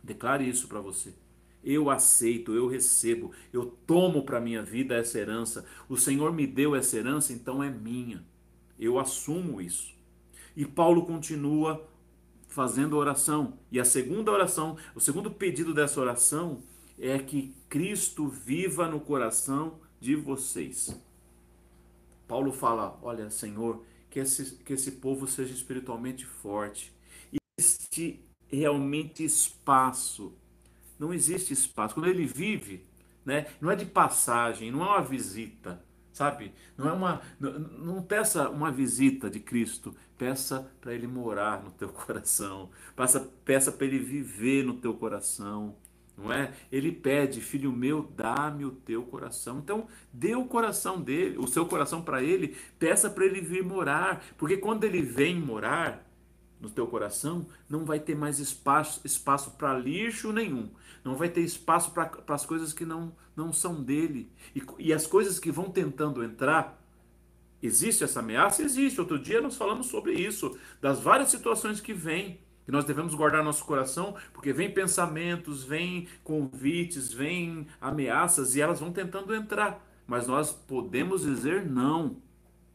Declare isso para você. Eu aceito, eu recebo, eu tomo para minha vida essa herança. O Senhor me deu essa herança, então é minha. Eu assumo isso. E Paulo continua fazendo oração. E a segunda oração, o segundo pedido dessa oração é que Cristo viva no coração de vocês. Paulo fala: Olha, Senhor, que esse, que esse povo seja espiritualmente forte. E existe realmente espaço. Não existe espaço. Quando ele vive, né, não é de passagem, não é uma visita. sabe? Não é uma não, não peça uma visita de Cristo, peça para ele morar no teu coração. Peça peça para ele viver no teu coração. Não é? Ele pede, filho meu, dá-me o teu coração. Então, dê o coração dele, o seu coração para ele, peça para ele vir morar, porque quando ele vem morar, no teu coração, não vai ter mais espaço espaço para lixo nenhum. Não vai ter espaço para as coisas que não, não são dele. E, e as coisas que vão tentando entrar, existe essa ameaça? Existe. Outro dia nós falamos sobre isso, das várias situações que vêm, que nós devemos guardar nosso coração, porque vem pensamentos, vem convites, vem ameaças e elas vão tentando entrar. Mas nós podemos dizer não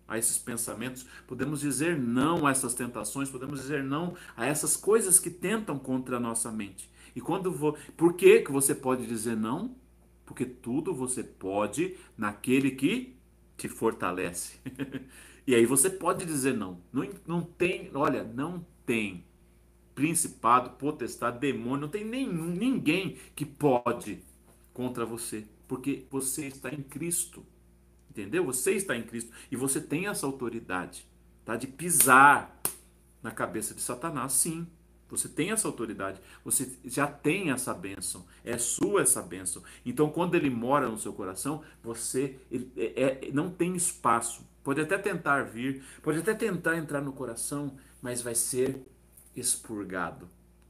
a esses pensamentos, podemos dizer não a essas tentações, podemos dizer não a essas coisas que tentam contra a nossa mente. E quando vou, por que que você pode dizer não? Porque tudo você pode naquele que te fortalece. e aí você pode dizer não. Não, não tem, olha, não tem principado, potestade, demônio, não tem nenhum, ninguém que pode contra você, porque você está em Cristo. Entendeu? Você está em Cristo e você tem essa autoridade, tá? De pisar na cabeça de Satanás, sim. Você tem essa autoridade, você já tem essa bênção, é sua essa bênção. Então, quando ele mora no seu coração, você ele, é, é, não tem espaço. Pode até tentar vir, pode até tentar entrar no coração, mas vai ser expurgado,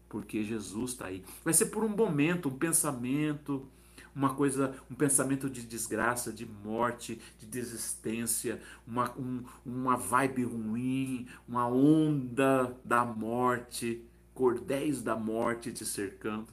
porque Jesus está aí. Vai ser por um momento, um pensamento, uma coisa, um pensamento de desgraça, de morte, de desistência, uma, um, uma vibe ruim, uma onda da morte, cordéis da morte te cercando,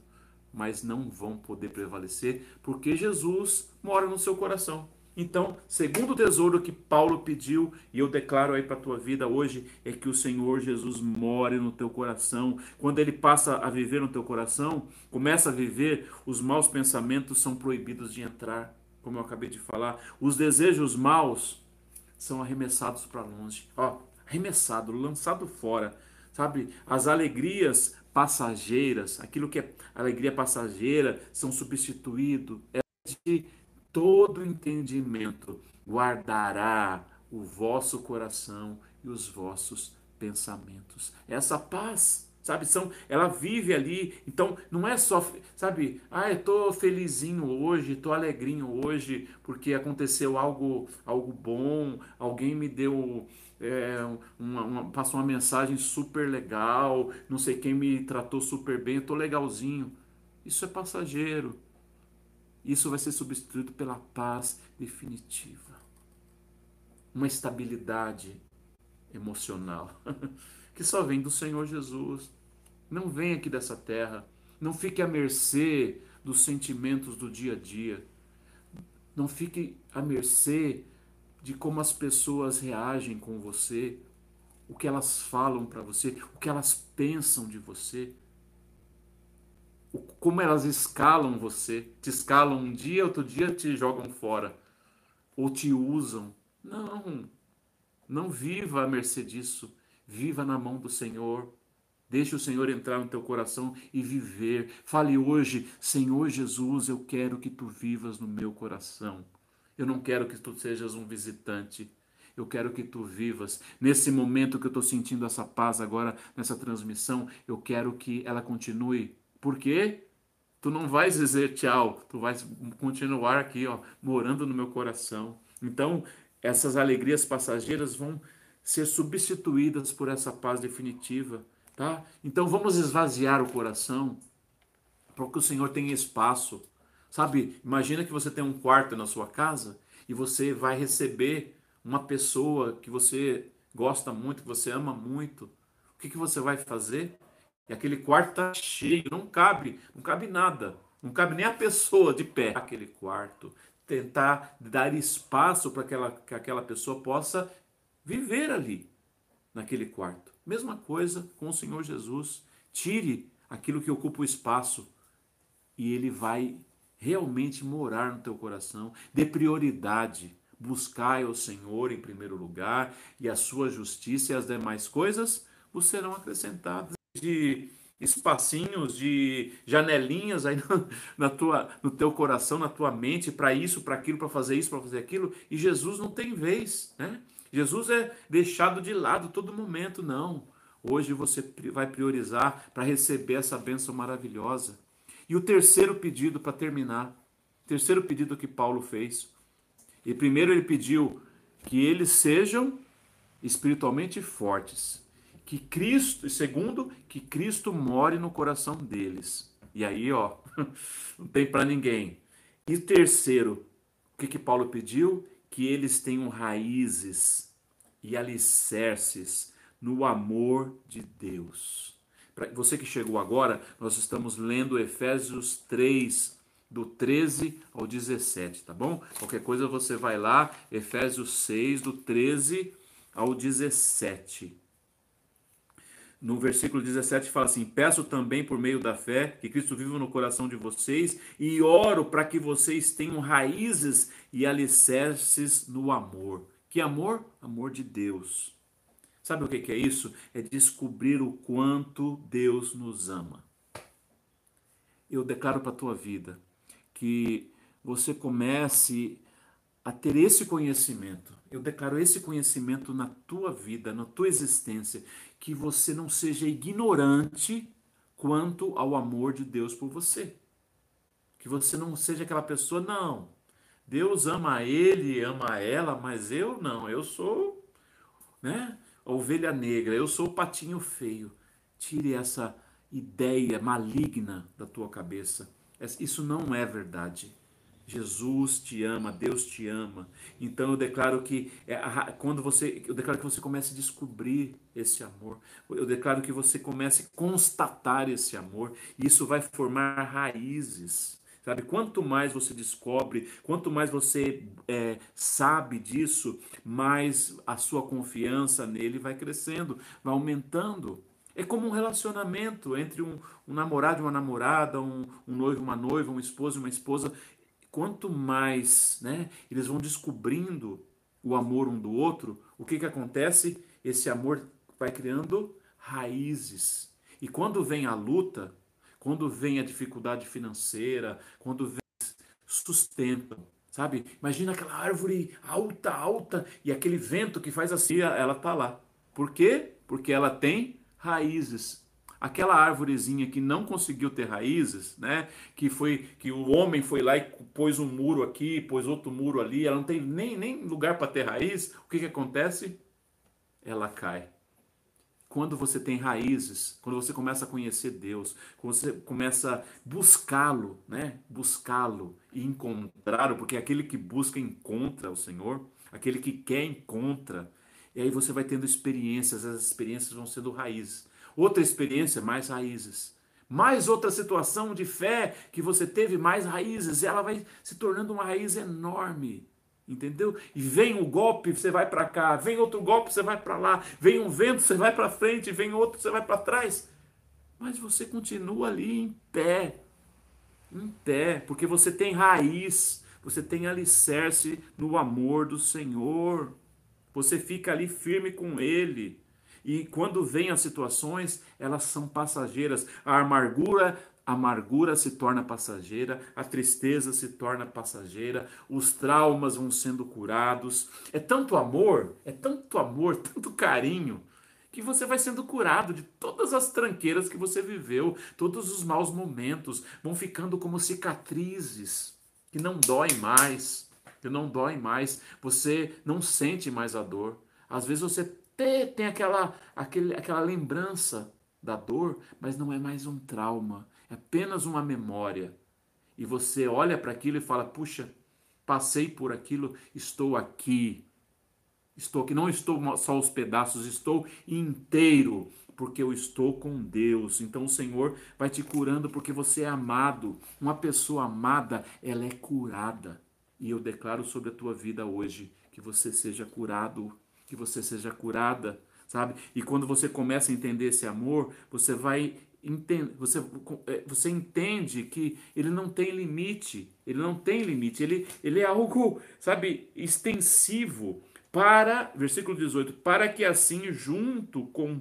mas não vão poder prevalecer porque Jesus mora no seu coração. Então, segundo tesouro que Paulo pediu, e eu declaro aí para a tua vida hoje, é que o Senhor Jesus more no teu coração. Quando ele passa a viver no teu coração, começa a viver, os maus pensamentos são proibidos de entrar, como eu acabei de falar. Os desejos maus são arremessados para longe. Ó, arremessado, lançado fora. Sabe? As alegrias passageiras, aquilo que é alegria passageira, são substituídos. É de todo entendimento guardará o vosso coração e os vossos pensamentos. Essa paz, sabe, são, ela vive ali. Então, não é só, sabe, ah, eu tô felizinho hoje, tô alegrinho hoje porque aconteceu algo, algo bom, alguém me deu é, uma, uma, passou uma mensagem super legal, não sei quem me tratou super bem, eu tô legalzinho. Isso é passageiro. Isso vai ser substituído pela paz definitiva. Uma estabilidade emocional que só vem do Senhor Jesus. Não vem aqui dessa terra. Não fique à mercê dos sentimentos do dia a dia. Não fique à mercê de como as pessoas reagem com você, o que elas falam para você, o que elas pensam de você como elas escalam você. Te escalam um dia, outro dia te jogam fora. Ou te usam. Não. Não viva à mercê disso. Viva na mão do Senhor. Deixe o Senhor entrar no teu coração e viver. Fale hoje, Senhor Jesus, eu quero que tu vivas no meu coração. Eu não quero que tu sejas um visitante. Eu quero que tu vivas. Nesse momento que eu estou sentindo essa paz agora, nessa transmissão, eu quero que ela continue porque tu não vais dizer tchau, tu vais continuar aqui, ó, morando no meu coração. Então, essas alegrias passageiras vão ser substituídas por essa paz definitiva, tá? Então, vamos esvaziar o coração para que o Senhor tenha espaço. Sabe, imagina que você tem um quarto na sua casa e você vai receber uma pessoa que você gosta muito, que você ama muito. O que, que você vai fazer? E aquele quarto está cheio, não cabe, não cabe nada. Não cabe nem a pessoa de pé. Aquele quarto, tentar dar espaço para aquela, que aquela pessoa possa viver ali, naquele quarto. Mesma coisa com o Senhor Jesus. Tire aquilo que ocupa o espaço e ele vai realmente morar no teu coração. Dê prioridade. Buscai o Senhor em primeiro lugar e a sua justiça e as demais coisas vos serão acrescentadas de espacinhos de janelinhas aí no, na tua, no teu coração, na tua mente, para isso, para aquilo, para fazer isso, para fazer aquilo, e Jesus não tem vez, né? Jesus é deixado de lado todo momento, não. Hoje você vai priorizar para receber essa bênção maravilhosa. E o terceiro pedido para terminar, terceiro pedido que Paulo fez. E primeiro ele pediu que eles sejam espiritualmente fortes, que Cristo, e segundo, que Cristo more no coração deles. E aí, ó, não tem para ninguém. E terceiro, o que que Paulo pediu? Que eles tenham raízes e alicerces no amor de Deus. Para você que chegou agora, nós estamos lendo Efésios 3, do 13 ao 17, tá bom? Qualquer coisa você vai lá, Efésios 6, do 13 ao 17 no versículo 17 fala assim: Peço também por meio da fé que Cristo viva no coração de vocês e oro para que vocês tenham raízes e alicerces no amor. Que amor? Amor de Deus. Sabe o que é isso? É descobrir o quanto Deus nos ama. Eu declaro para a tua vida que você comece a ter esse conhecimento. Eu declaro esse conhecimento na tua vida, na tua existência, que você não seja ignorante quanto ao amor de Deus por você. Que você não seja aquela pessoa, não. Deus ama ele, ama ela, mas eu não. Eu sou, né, ovelha negra, eu sou o patinho feio. Tire essa ideia maligna da tua cabeça. Isso não é verdade. Jesus te ama, Deus te ama. Então eu declaro que é, quando você, eu declaro que você comece a descobrir esse amor. Eu declaro que você comece a constatar esse amor. E isso vai formar raízes. Sabe, quanto mais você descobre, quanto mais você é, sabe disso, mais a sua confiança nele vai crescendo, vai aumentando. É como um relacionamento entre um, um namorado e uma namorada, um, um noivo e uma noiva, um esposo e uma esposa quanto mais né, eles vão descobrindo o amor um do outro, o que, que acontece? Esse amor vai criando raízes. E quando vem a luta, quando vem a dificuldade financeira, quando vem sustentam, sabe? Imagina aquela árvore alta, alta e aquele vento que faz assim, ela tá lá. Por quê? Porque ela tem raízes aquela árvorezinha que não conseguiu ter raízes, né? Que foi que o homem foi lá e pôs um muro aqui, pôs outro muro ali, ela não tem nem, nem lugar para ter raiz. O que, que acontece? Ela cai. Quando você tem raízes, quando você começa a conhecer Deus, quando você começa a buscá-lo, né? Buscá-lo e encontrá-lo, porque aquele que busca encontra o Senhor, aquele que quer encontra. E aí você vai tendo experiências, as experiências vão sendo raízes. Outra experiência, mais raízes. Mais outra situação de fé que você teve, mais raízes. E ela vai se tornando uma raiz enorme. Entendeu? E vem um golpe, você vai para cá. Vem outro golpe, você vai para lá. Vem um vento, você vai para frente. Vem outro, você vai para trás. Mas você continua ali em pé. Em pé. Porque você tem raiz. Você tem alicerce no amor do Senhor. Você fica ali firme com Ele. E quando vem as situações, elas são passageiras. A amargura, a amargura se torna passageira, a tristeza se torna passageira, os traumas vão sendo curados. É tanto amor, é tanto amor, tanto carinho, que você vai sendo curado de todas as tranqueiras que você viveu, todos os maus momentos vão ficando como cicatrizes que não doem mais, que não doem mais. Você não sente mais a dor. Às vezes você tem aquela, aquele, aquela lembrança da dor, mas não é mais um trauma, apenas uma memória. E você olha para aquilo e fala: puxa, passei por aquilo, estou aqui. Estou aqui, não estou só os pedaços, estou inteiro, porque eu estou com Deus. Então o Senhor vai te curando porque você é amado. Uma pessoa amada, ela é curada. E eu declaro sobre a tua vida hoje que você seja curado que você seja curada, sabe? E quando você começa a entender esse amor, você vai entende, você, é, você entende que ele não tem limite, ele não tem limite, ele, ele é algo, sabe, extensivo para, versículo 18, para que assim junto com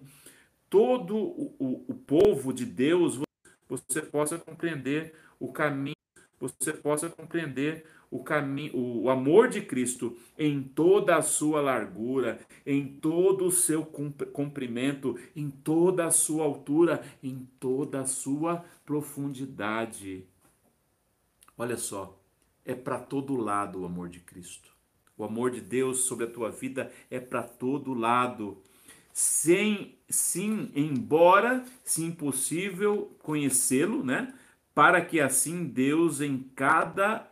todo o, o, o povo de Deus você possa compreender o caminho, você possa compreender o caminho, o amor de Cristo em toda a sua largura, em todo o seu comprimento, em toda a sua altura, em toda a sua profundidade. Olha só, é para todo lado o amor de Cristo. O amor de Deus sobre a tua vida é para todo lado. Sem, sim, embora se impossível conhecê-lo, né? Para que assim Deus em cada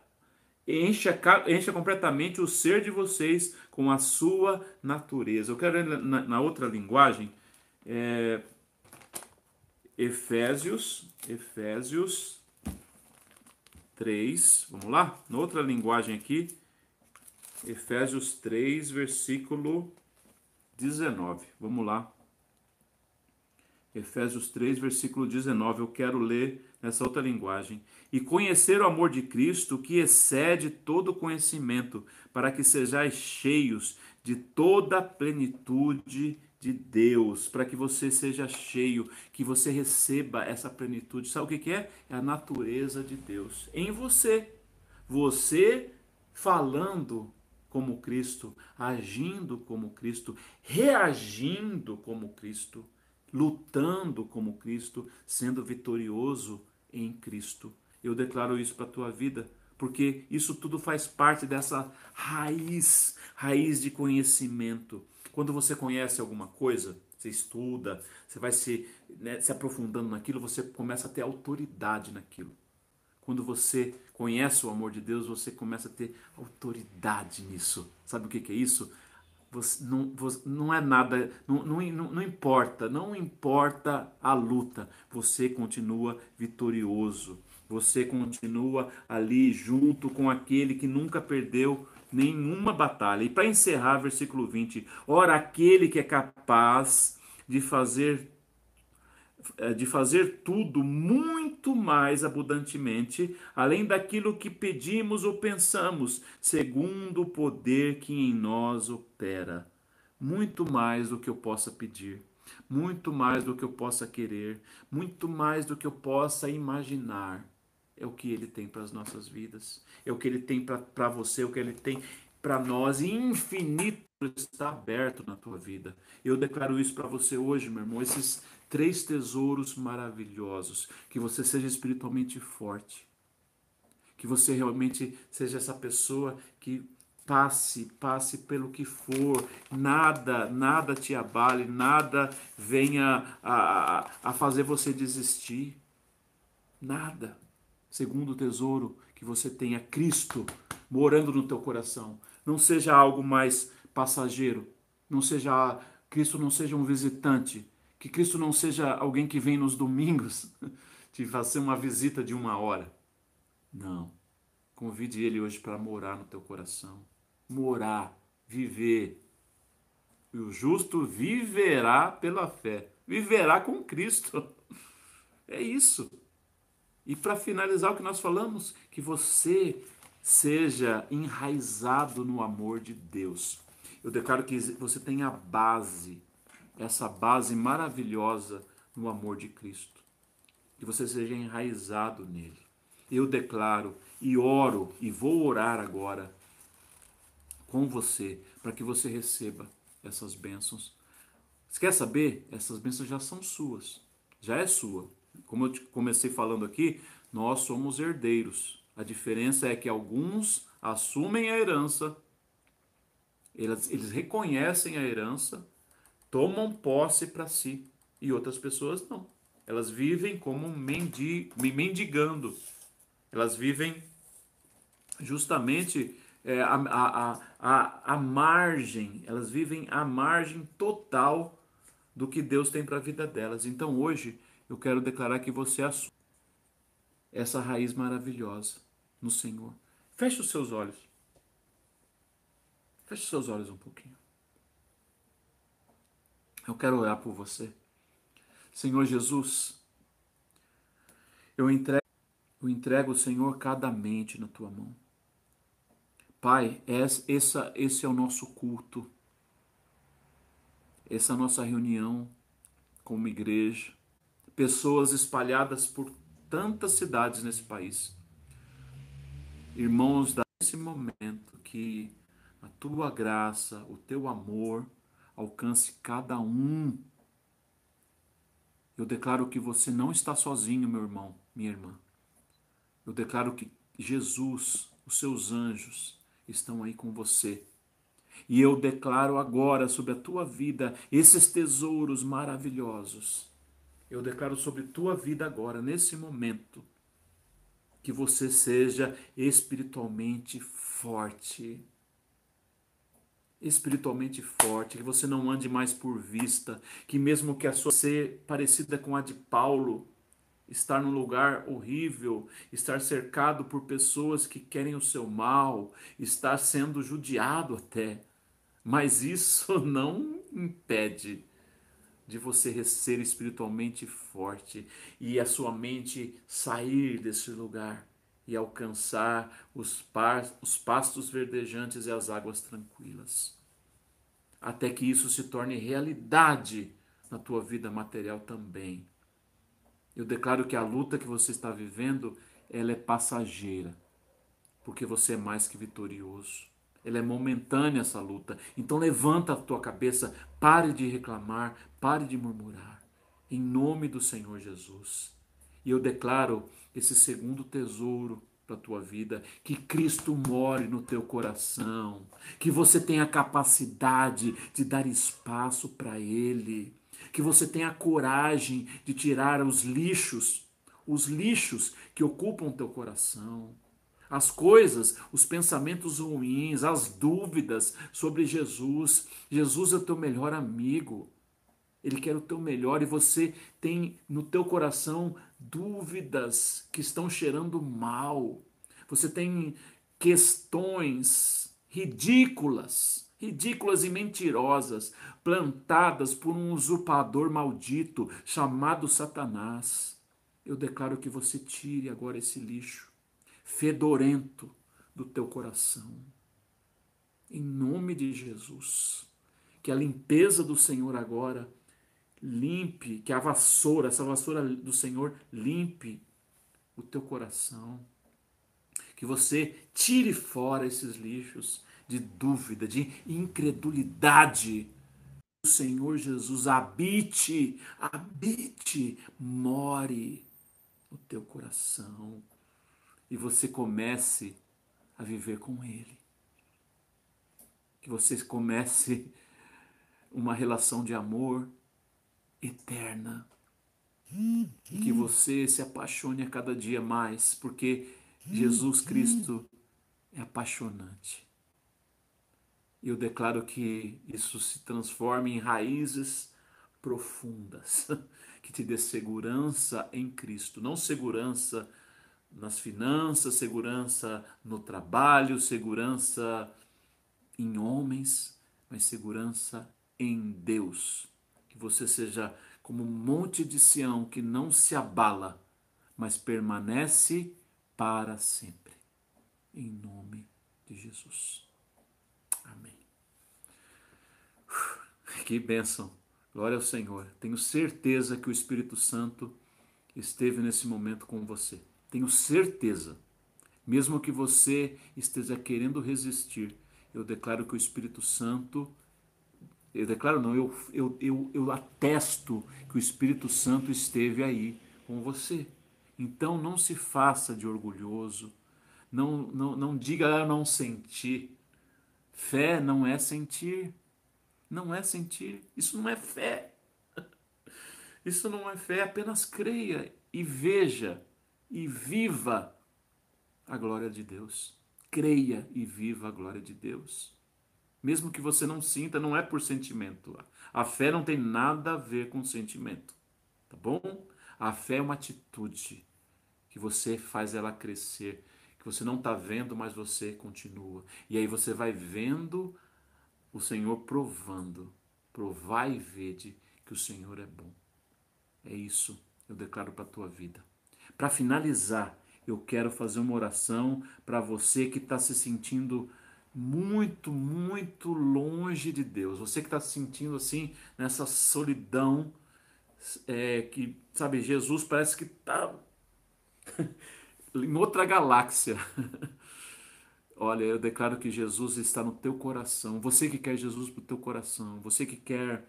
encha, encha completamente o ser de vocês com a sua natureza. Eu quero na, na outra linguagem, é, Efésios, Efésios 3, vamos lá? Na outra linguagem aqui, Efésios 3, versículo 19. Vamos lá. Efésios 3, versículo 19. Eu quero ler nessa outra linguagem. E conhecer o amor de Cristo que excede todo conhecimento, para que sejais cheios de toda a plenitude de Deus, para que você seja cheio, que você receba essa plenitude. Sabe o que é? É a natureza de Deus em você. Você falando como Cristo, agindo como Cristo, reagindo como Cristo, lutando como Cristo, sendo vitorioso em Cristo. Eu declaro isso para a tua vida, porque isso tudo faz parte dessa raiz, raiz de conhecimento. Quando você conhece alguma coisa, você estuda, você vai se, né, se aprofundando naquilo, você começa a ter autoridade naquilo. Quando você conhece o amor de Deus, você começa a ter autoridade nisso. Sabe o que, que é isso? Você, não, você, não é nada, não, não, não importa, não importa a luta, você continua vitorioso, você continua ali junto com aquele que nunca perdeu nenhuma batalha. E para encerrar, versículo 20: Ora, aquele que é capaz de fazer é, de fazer tudo muito mais abundantemente, além daquilo que pedimos ou pensamos, segundo o poder que em nós opera. Muito mais do que eu possa pedir, muito mais do que eu possa querer, muito mais do que eu possa imaginar. É o que ele tem para as nossas vidas, é o que ele tem para você, é o que ele tem para nós, infinito está aberto na tua vida. Eu declaro isso para você hoje, meu irmão. Esses três tesouros maravilhosos. Que você seja espiritualmente forte. Que você realmente seja essa pessoa que passe, passe pelo que for, nada, nada te abale, nada venha a, a fazer você desistir. Nada. Segundo o tesouro que você tenha Cristo morando no teu coração. Não seja algo mais passageiro. Não seja Cristo não seja um visitante, que Cristo não seja alguém que vem nos domingos te fazer uma visita de uma hora. Não. Convide Ele hoje para morar no teu coração. Morar, viver. E o justo viverá pela fé. Viverá com Cristo. É isso. E para finalizar o que nós falamos, que você seja enraizado no amor de Deus. Eu declaro que você tem a base essa base maravilhosa no amor de Cristo. Que você seja enraizado nele. Eu declaro e oro e vou orar agora com você para que você receba essas bênçãos. Você quer saber? Essas bênçãos já são suas. Já é sua. Como eu comecei falando aqui, nós somos herdeiros. A diferença é que alguns assumem a herança, eles, eles reconhecem a herança tomam posse para si e outras pessoas não. Elas vivem como mendi, mendigando. Elas vivem justamente é, a, a, a, a margem, elas vivem à margem total do que Deus tem para a vida delas. Então hoje eu quero declarar que você assume essa raiz maravilhosa no Senhor. Feche os seus olhos. Feche os seus olhos um pouquinho. Eu quero orar por você. Senhor Jesus, eu entrego, eu entrego, Senhor, cada mente na tua mão. Pai, essa, esse é o nosso culto, essa é a nossa reunião como igreja, pessoas espalhadas por tantas cidades nesse país. Irmãos, nesse momento que a tua graça, o teu amor alcance cada um. Eu declaro que você não está sozinho, meu irmão, minha irmã. Eu declaro que Jesus, os seus anjos, estão aí com você. E eu declaro agora sobre a tua vida esses tesouros maravilhosos. Eu declaro sobre tua vida agora, nesse momento, que você seja espiritualmente forte. Espiritualmente forte, que você não ande mais por vista, que mesmo que a sua ser parecida com a de Paulo, estar num lugar horrível, estar cercado por pessoas que querem o seu mal, estar sendo judiado até, mas isso não impede de você ser espiritualmente forte e a sua mente sair desse lugar e alcançar os, os pastos verdejantes e as águas tranquilas. Até que isso se torne realidade na tua vida material também. Eu declaro que a luta que você está vivendo, ela é passageira, porque você é mais que vitorioso. Ela é momentânea essa luta. Então levanta a tua cabeça, pare de reclamar, pare de murmurar. Em nome do Senhor Jesus. E eu declaro esse segundo tesouro para a tua vida, que Cristo more no teu coração, que você tenha capacidade de dar espaço para Ele, que você tenha coragem de tirar os lixos, os lixos que ocupam teu coração, as coisas, os pensamentos ruins, as dúvidas sobre Jesus. Jesus é teu melhor amigo. Ele quer o teu melhor e você tem no teu coração dúvidas que estão cheirando mal. Você tem questões ridículas, ridículas e mentirosas, plantadas por um usurpador maldito chamado Satanás. Eu declaro que você tire agora esse lixo fedorento do teu coração. Em nome de Jesus. Que a limpeza do Senhor agora limpe, que a vassoura, essa vassoura do Senhor limpe o teu coração. Que você tire fora esses lixos de dúvida, de incredulidade. O Senhor Jesus habite, habite, more no teu coração e você comece a viver com Ele. Que você comece uma relação de amor eterna. E que você se apaixone a cada dia mais, porque Jesus Cristo é apaixonante. Eu declaro que isso se transforme em raízes profundas, que te dê segurança em Cristo, não segurança nas finanças, segurança no trabalho, segurança em homens, mas segurança em Deus você seja como um monte de Sião que não se abala, mas permanece para sempre. Em nome de Jesus. Amém. Que bênção. Glória ao Senhor. Tenho certeza que o Espírito Santo esteve nesse momento com você. Tenho certeza. Mesmo que você esteja querendo resistir, eu declaro que o Espírito Santo eu declaro não, eu, eu, eu, eu atesto que o Espírito Santo esteve aí com você. Então não se faça de orgulhoso, não, não, não diga ah, eu não senti. Fé não é sentir, não é sentir, isso não é fé. Isso não é fé, apenas creia e veja e viva a glória de Deus. Creia e viva a glória de Deus. Mesmo que você não sinta, não é por sentimento. A fé não tem nada a ver com sentimento, tá bom? A fé é uma atitude que você faz ela crescer, que você não está vendo, mas você continua. E aí você vai vendo o Senhor provando. Provai e vede que o Senhor é bom. É isso eu declaro para a tua vida. Para finalizar, eu quero fazer uma oração para você que está se sentindo muito, muito longe de Deus. Você que está se sentindo assim, nessa solidão, é, que, sabe, Jesus parece que está em outra galáxia. Olha, eu declaro que Jesus está no teu coração. Você que quer Jesus no teu coração, você que quer,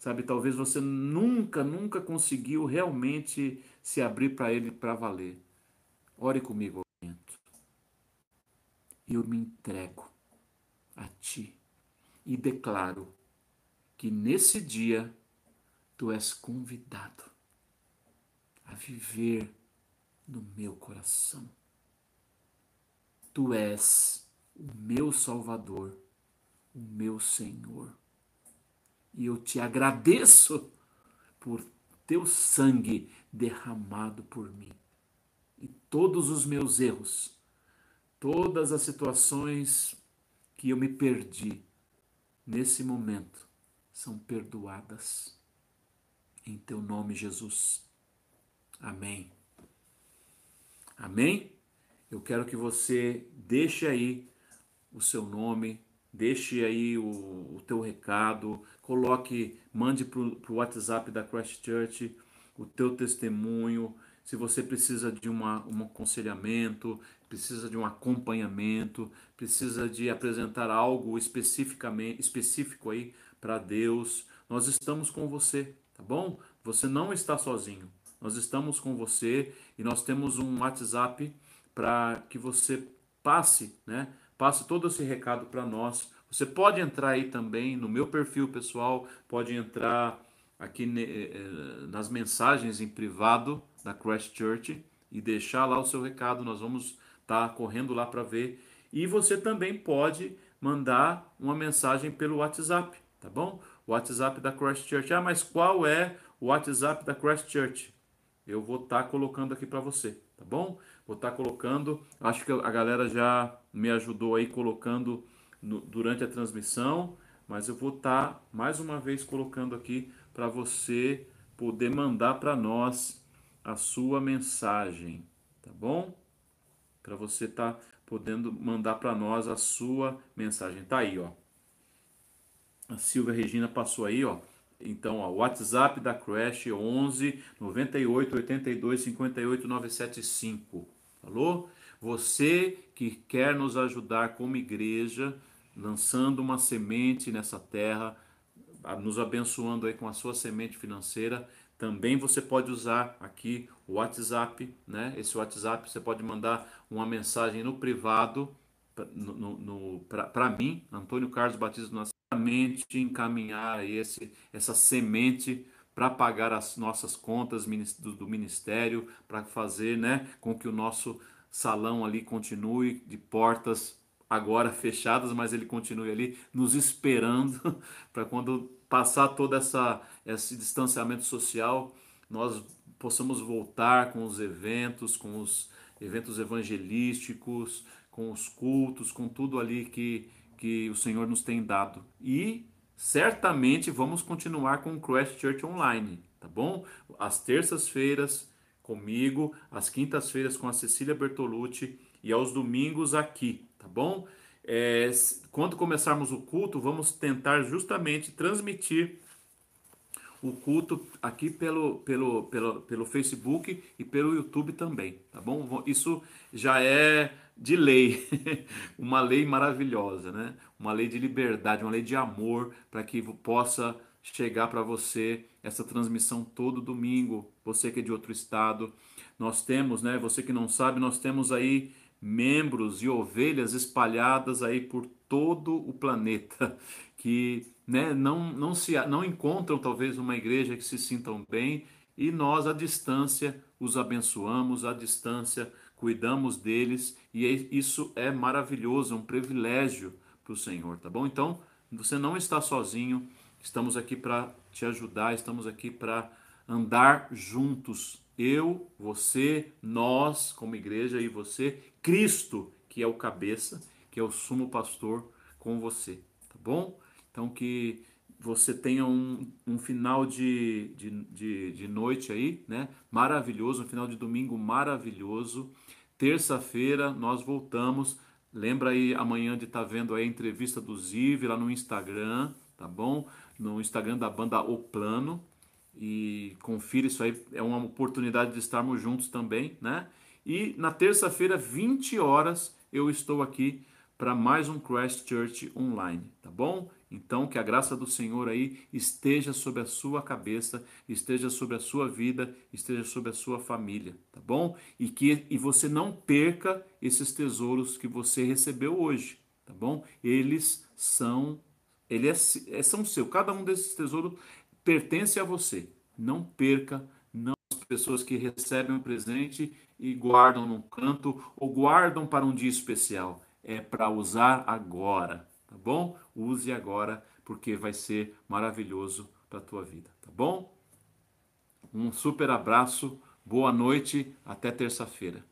sabe, talvez você nunca, nunca conseguiu realmente se abrir para Ele para valer. Ore comigo, eu me entrego a Ti e declaro que nesse dia Tu és convidado a viver no meu coração. Tu és o meu Salvador, o meu Senhor. E eu te agradeço por teu sangue derramado por mim. E todos os meus erros, todas as situações que eu me perdi nesse momento são perdoadas. Em teu nome, Jesus. Amém. Amém? Eu quero que você deixe aí o seu nome, deixe aí o, o teu recado, coloque, mande para o WhatsApp da Crash Church o teu testemunho. Se você precisa de uma, um aconselhamento, precisa de um acompanhamento, precisa de apresentar algo especificamente específico aí para Deus, nós estamos com você, tá bom? Você não está sozinho. Nós estamos com você e nós temos um WhatsApp para que você passe, né? Passe todo esse recado para nós. Você pode entrar aí também no meu perfil pessoal, pode entrar aqui eh, eh, nas mensagens em privado da Crash Church e deixar lá o seu recado. Nós vamos estar tá correndo lá para ver. E você também pode mandar uma mensagem pelo WhatsApp, tá bom? WhatsApp da Crash Church. Ah, mas qual é o WhatsApp da Crash Church? eu vou estar tá colocando aqui para você, tá bom? Vou estar tá colocando, acho que a galera já me ajudou aí colocando no, durante a transmissão, mas eu vou estar tá, mais uma vez colocando aqui para você poder mandar para nós a sua mensagem, tá bom? Para você estar tá podendo mandar para nós a sua mensagem. Tá aí, ó. A Silvia Regina passou aí, ó. Então, o WhatsApp da Crash 11 98 82 58 975. Falou? Você que quer nos ajudar como igreja, lançando uma semente nessa terra, nos abençoando aí com a sua semente financeira, também você pode usar aqui o WhatsApp, né? Esse WhatsApp você pode mandar uma mensagem no privado para mim, Antônio Carlos Batista mente encaminhar esse, essa semente para pagar as nossas contas do ministério, para fazer né, com que o nosso salão ali continue de portas agora fechadas, mas ele continue ali nos esperando para quando passar todo essa, esse distanciamento social, nós possamos voltar com os eventos, com os eventos evangelísticos, com os cultos, com tudo ali que que o Senhor nos tem dado. E certamente vamos continuar com o Crash Church Online, tá bom? Às terças-feiras comigo, às quintas-feiras com a Cecília Bertolucci e aos domingos aqui, tá bom? É, quando começarmos o culto, vamos tentar justamente transmitir o culto aqui pelo, pelo, pelo, pelo Facebook e pelo YouTube também, tá bom? Isso já é de lei, uma lei maravilhosa, né? Uma lei de liberdade, uma lei de amor para que possa chegar para você essa transmissão todo domingo, você que é de outro estado. Nós temos, né, você que não sabe, nós temos aí membros e ovelhas espalhadas aí por todo o planeta que, né, não não se não encontram talvez uma igreja que se sintam bem e nós à distância os abençoamos, à distância cuidamos deles e é, isso é maravilhoso, é um privilégio para o Senhor, tá bom? Então, você não está sozinho, estamos aqui para te ajudar, estamos aqui para andar juntos. Eu, você, nós, como igreja, e você, Cristo, que é o cabeça, que é o sumo pastor, com você, tá bom? Então, que você tenha um, um final de, de, de, de, noite aí, né? Maravilhoso, um final de domingo maravilhoso. Terça-feira nós voltamos. Lembra aí amanhã de estar tá vendo aí a entrevista do Ziv lá no Instagram, tá bom? No Instagram da banda O Plano. E confira isso aí, é uma oportunidade de estarmos juntos também, né? E na terça-feira, 20 horas, eu estou aqui para mais um Christ Church online, tá bom? Então, que a graça do Senhor aí esteja sobre a sua cabeça, esteja sobre a sua vida, esteja sobre a sua família, tá bom? E que e você não perca esses tesouros que você recebeu hoje, tá bom? Eles são ele é, é são seu. Cada um desses tesouros pertence a você. Não perca, não as pessoas que recebem um presente e guardam num canto ou guardam para um dia especial. É para usar agora, tá bom? Use agora, porque vai ser maravilhoso para a tua vida, tá bom? Um super abraço, boa noite, até terça-feira.